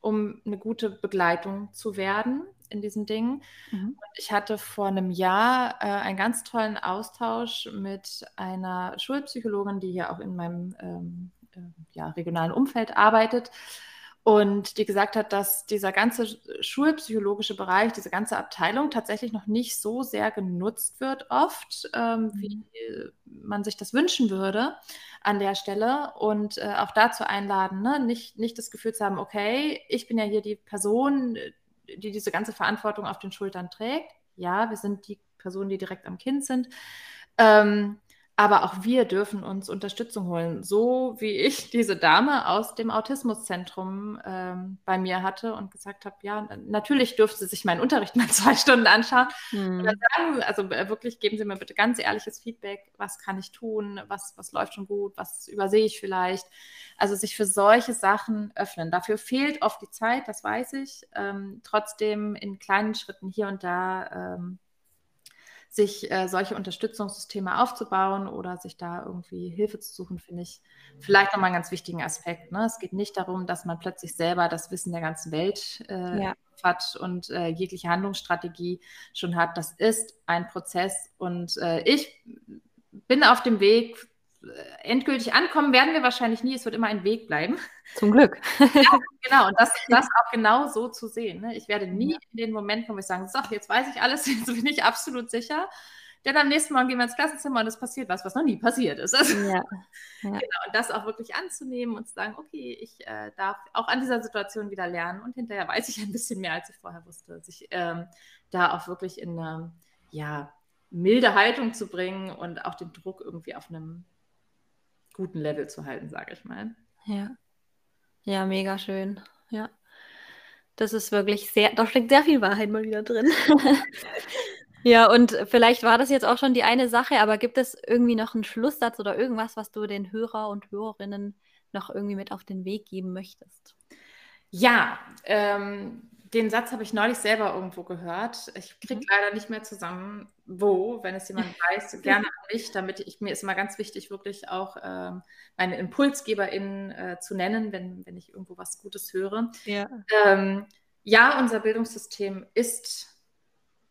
um eine gute Begleitung zu werden in diesen Dingen. Mhm. ich hatte vor einem Jahr äh, einen ganz tollen Austausch mit einer Schulpsychologin, die hier auch in meinem ähm, äh, ja, regionalen Umfeld arbeitet und die gesagt hat, dass dieser ganze schulpsychologische Bereich, diese ganze Abteilung tatsächlich noch nicht so sehr genutzt wird oft, ähm, wie mhm. man sich das wünschen würde an der Stelle. Und äh, auch dazu einladen, ne? nicht, nicht das Gefühl zu haben, okay, ich bin ja hier die Person, die diese ganze Verantwortung auf den Schultern trägt. Ja, wir sind die Personen, die direkt am Kind sind. Ähm, aber auch wir dürfen uns Unterstützung holen, so wie ich diese Dame aus dem Autismuszentrum ähm, bei mir hatte und gesagt habe, ja, natürlich dürfte sie sich meinen Unterricht mal zwei Stunden anschauen. Hm. Und dann sagen, also äh, wirklich geben Sie mir bitte ganz ehrliches Feedback, was kann ich tun, was, was läuft schon gut, was übersehe ich vielleicht. Also sich für solche Sachen öffnen. Dafür fehlt oft die Zeit, das weiß ich. Ähm, trotzdem in kleinen Schritten hier und da ähm, sich äh, solche Unterstützungssysteme aufzubauen oder sich da irgendwie Hilfe zu suchen, finde ich vielleicht nochmal einen ganz wichtigen Aspekt. Ne? Es geht nicht darum, dass man plötzlich selber das Wissen der ganzen Welt äh, ja. hat und äh, jegliche Handlungsstrategie schon hat. Das ist ein Prozess und äh, ich bin auf dem Weg endgültig ankommen werden wir wahrscheinlich nie. Es wird immer ein Weg bleiben. Zum Glück. ja, genau. Und das, das auch genau so zu sehen. Ne? Ich werde nie in den Moment kommen, wo ich sage, so, jetzt weiß ich alles, jetzt bin ich absolut sicher. Denn am nächsten Morgen gehen wir ins Klassenzimmer und es passiert was, was noch nie passiert ist. Also, ja. ja. Genau. Und das auch wirklich anzunehmen und zu sagen, okay, ich äh, darf auch an dieser Situation wieder lernen und hinterher weiß ich ein bisschen mehr, als ich vorher wusste. Sich ähm, da auch wirklich in eine ja, milde Haltung zu bringen und auch den Druck irgendwie auf einem guten Level zu halten, sage ich mal. Ja. Ja, mega schön. Ja. Das ist wirklich sehr, da steckt sehr viel Wahrheit mal wieder drin. ja, und vielleicht war das jetzt auch schon die eine Sache, aber gibt es irgendwie noch einen Schlusssatz oder irgendwas, was du den Hörer und Hörerinnen noch irgendwie mit auf den Weg geben möchtest? Ja, ähm, den Satz habe ich neulich selber irgendwo gehört. Ich kriege mhm. leider nicht mehr zusammen, wo, wenn es jemand weiß, gerne an mich, damit ich, mir ist immer ganz wichtig, wirklich auch ähm, meine ImpulsgeberInnen äh, zu nennen, wenn, wenn ich irgendwo was Gutes höre. Ja. Ähm, ja, unser Bildungssystem ist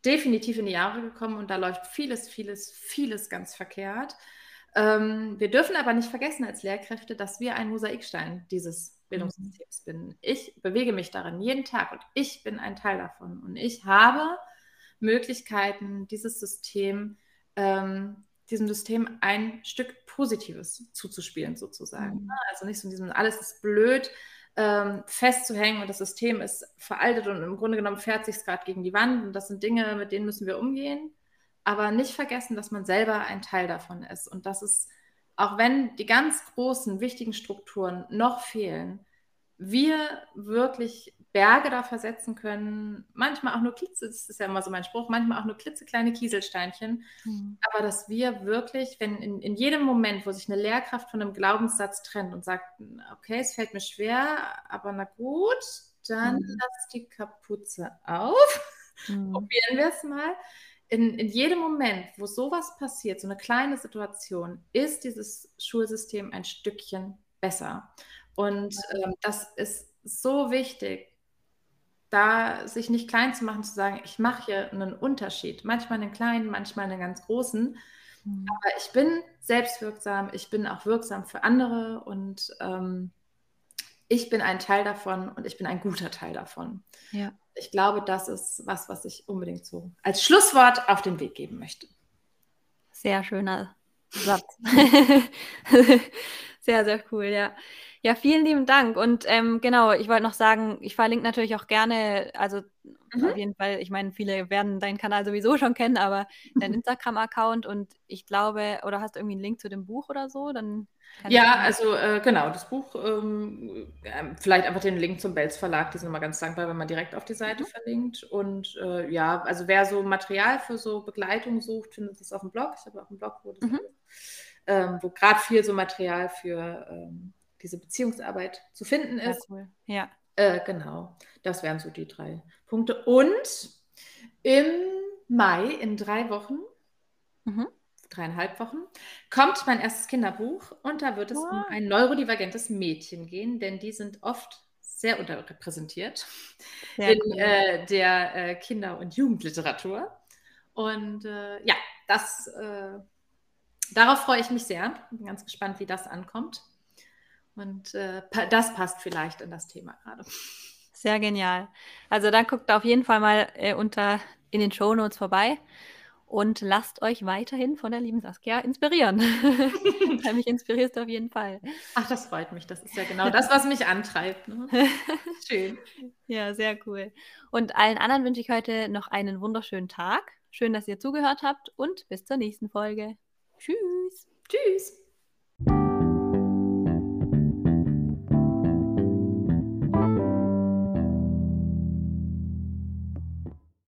definitiv in die Jahre gekommen und da läuft vieles, vieles, vieles ganz verkehrt. Ähm, wir dürfen aber nicht vergessen als Lehrkräfte, dass wir ein Mosaikstein dieses Bildungssystems mhm. bin. Ich bewege mich darin jeden Tag und ich bin ein Teil davon. Und ich habe Möglichkeiten, dieses System, ähm, diesem System ein Stück Positives zuzuspielen, sozusagen. Mhm. Also nicht so in diesem, alles ist blöd, ähm, festzuhängen und das System ist veraltet und im Grunde genommen fährt sich gerade gegen die Wand und das sind Dinge, mit denen müssen wir umgehen. Aber nicht vergessen, dass man selber ein Teil davon ist und dass es auch wenn die ganz großen, wichtigen Strukturen noch fehlen, wir wirklich Berge da versetzen können, manchmal auch nur klitze, das ist ja immer so mein Spruch, manchmal auch nur klitzekleine Kieselsteinchen, mhm. aber dass wir wirklich, wenn in, in jedem Moment, wo sich eine Lehrkraft von einem Glaubenssatz trennt und sagt, okay, es fällt mir schwer, aber na gut, dann mhm. lass die Kapuze auf, mhm. probieren wir es mal, in, in jedem Moment, wo sowas passiert, so eine kleine Situation, ist dieses Schulsystem ein Stückchen besser. Und ähm, das ist so wichtig, da sich nicht klein zu machen, zu sagen, ich mache hier einen Unterschied. Manchmal einen kleinen, manchmal einen ganz großen. Mhm. Aber ich bin selbstwirksam, ich bin auch wirksam für andere und ähm, ich bin ein Teil davon und ich bin ein guter Teil davon. Ja ich glaube, das ist was, was ich unbedingt so als Schlusswort auf den Weg geben möchte. Sehr schöner Satz. sehr, sehr cool, ja. Ja, vielen lieben Dank. Und ähm, genau, ich wollte noch sagen, ich verlinke natürlich auch gerne, also mhm. auf jeden Fall, ich meine, viele werden deinen Kanal sowieso schon kennen, aber dein Instagram-Account und ich glaube, oder hast du irgendwie einen Link zu dem Buch oder so? Dann ja, also äh, genau, das Buch, ähm, äh, vielleicht einfach den Link zum Belz Verlag, die sind immer ganz dankbar, wenn man direkt auf die Seite mhm. verlinkt. Und äh, ja, also wer so Material für so Begleitung sucht, findet es auf dem Blog. Ich habe auch einen Blog, wo, mhm. Ähm, wo gerade viel so Material für ähm, diese Beziehungsarbeit zu finden ist. Ja, cool. ja. Äh, genau, das wären so die drei Punkte. Und im Mai, in drei Wochen, mhm dreieinhalb Wochen, kommt mein erstes Kinderbuch und da wird es wow. um ein neurodivergentes Mädchen gehen, denn die sind oft sehr unterrepräsentiert sehr in cool. äh, der äh, Kinder- und Jugendliteratur. Und äh, ja, das, äh, darauf freue ich mich sehr. Bin ganz gespannt, wie das ankommt. Und äh, das passt vielleicht in das Thema gerade. Sehr genial. Also dann guckt auf jeden Fall mal äh, unter in den Show Notes vorbei und lasst euch weiterhin von der lieben Saskia inspirieren. mich inspirierst du auf jeden Fall. Ach, das freut mich. Das ist ja genau das, was mich antreibt. Ne? Schön. Ja, sehr cool. Und allen anderen wünsche ich heute noch einen wunderschönen Tag. Schön, dass ihr zugehört habt und bis zur nächsten Folge. Tschüss. Tschüss.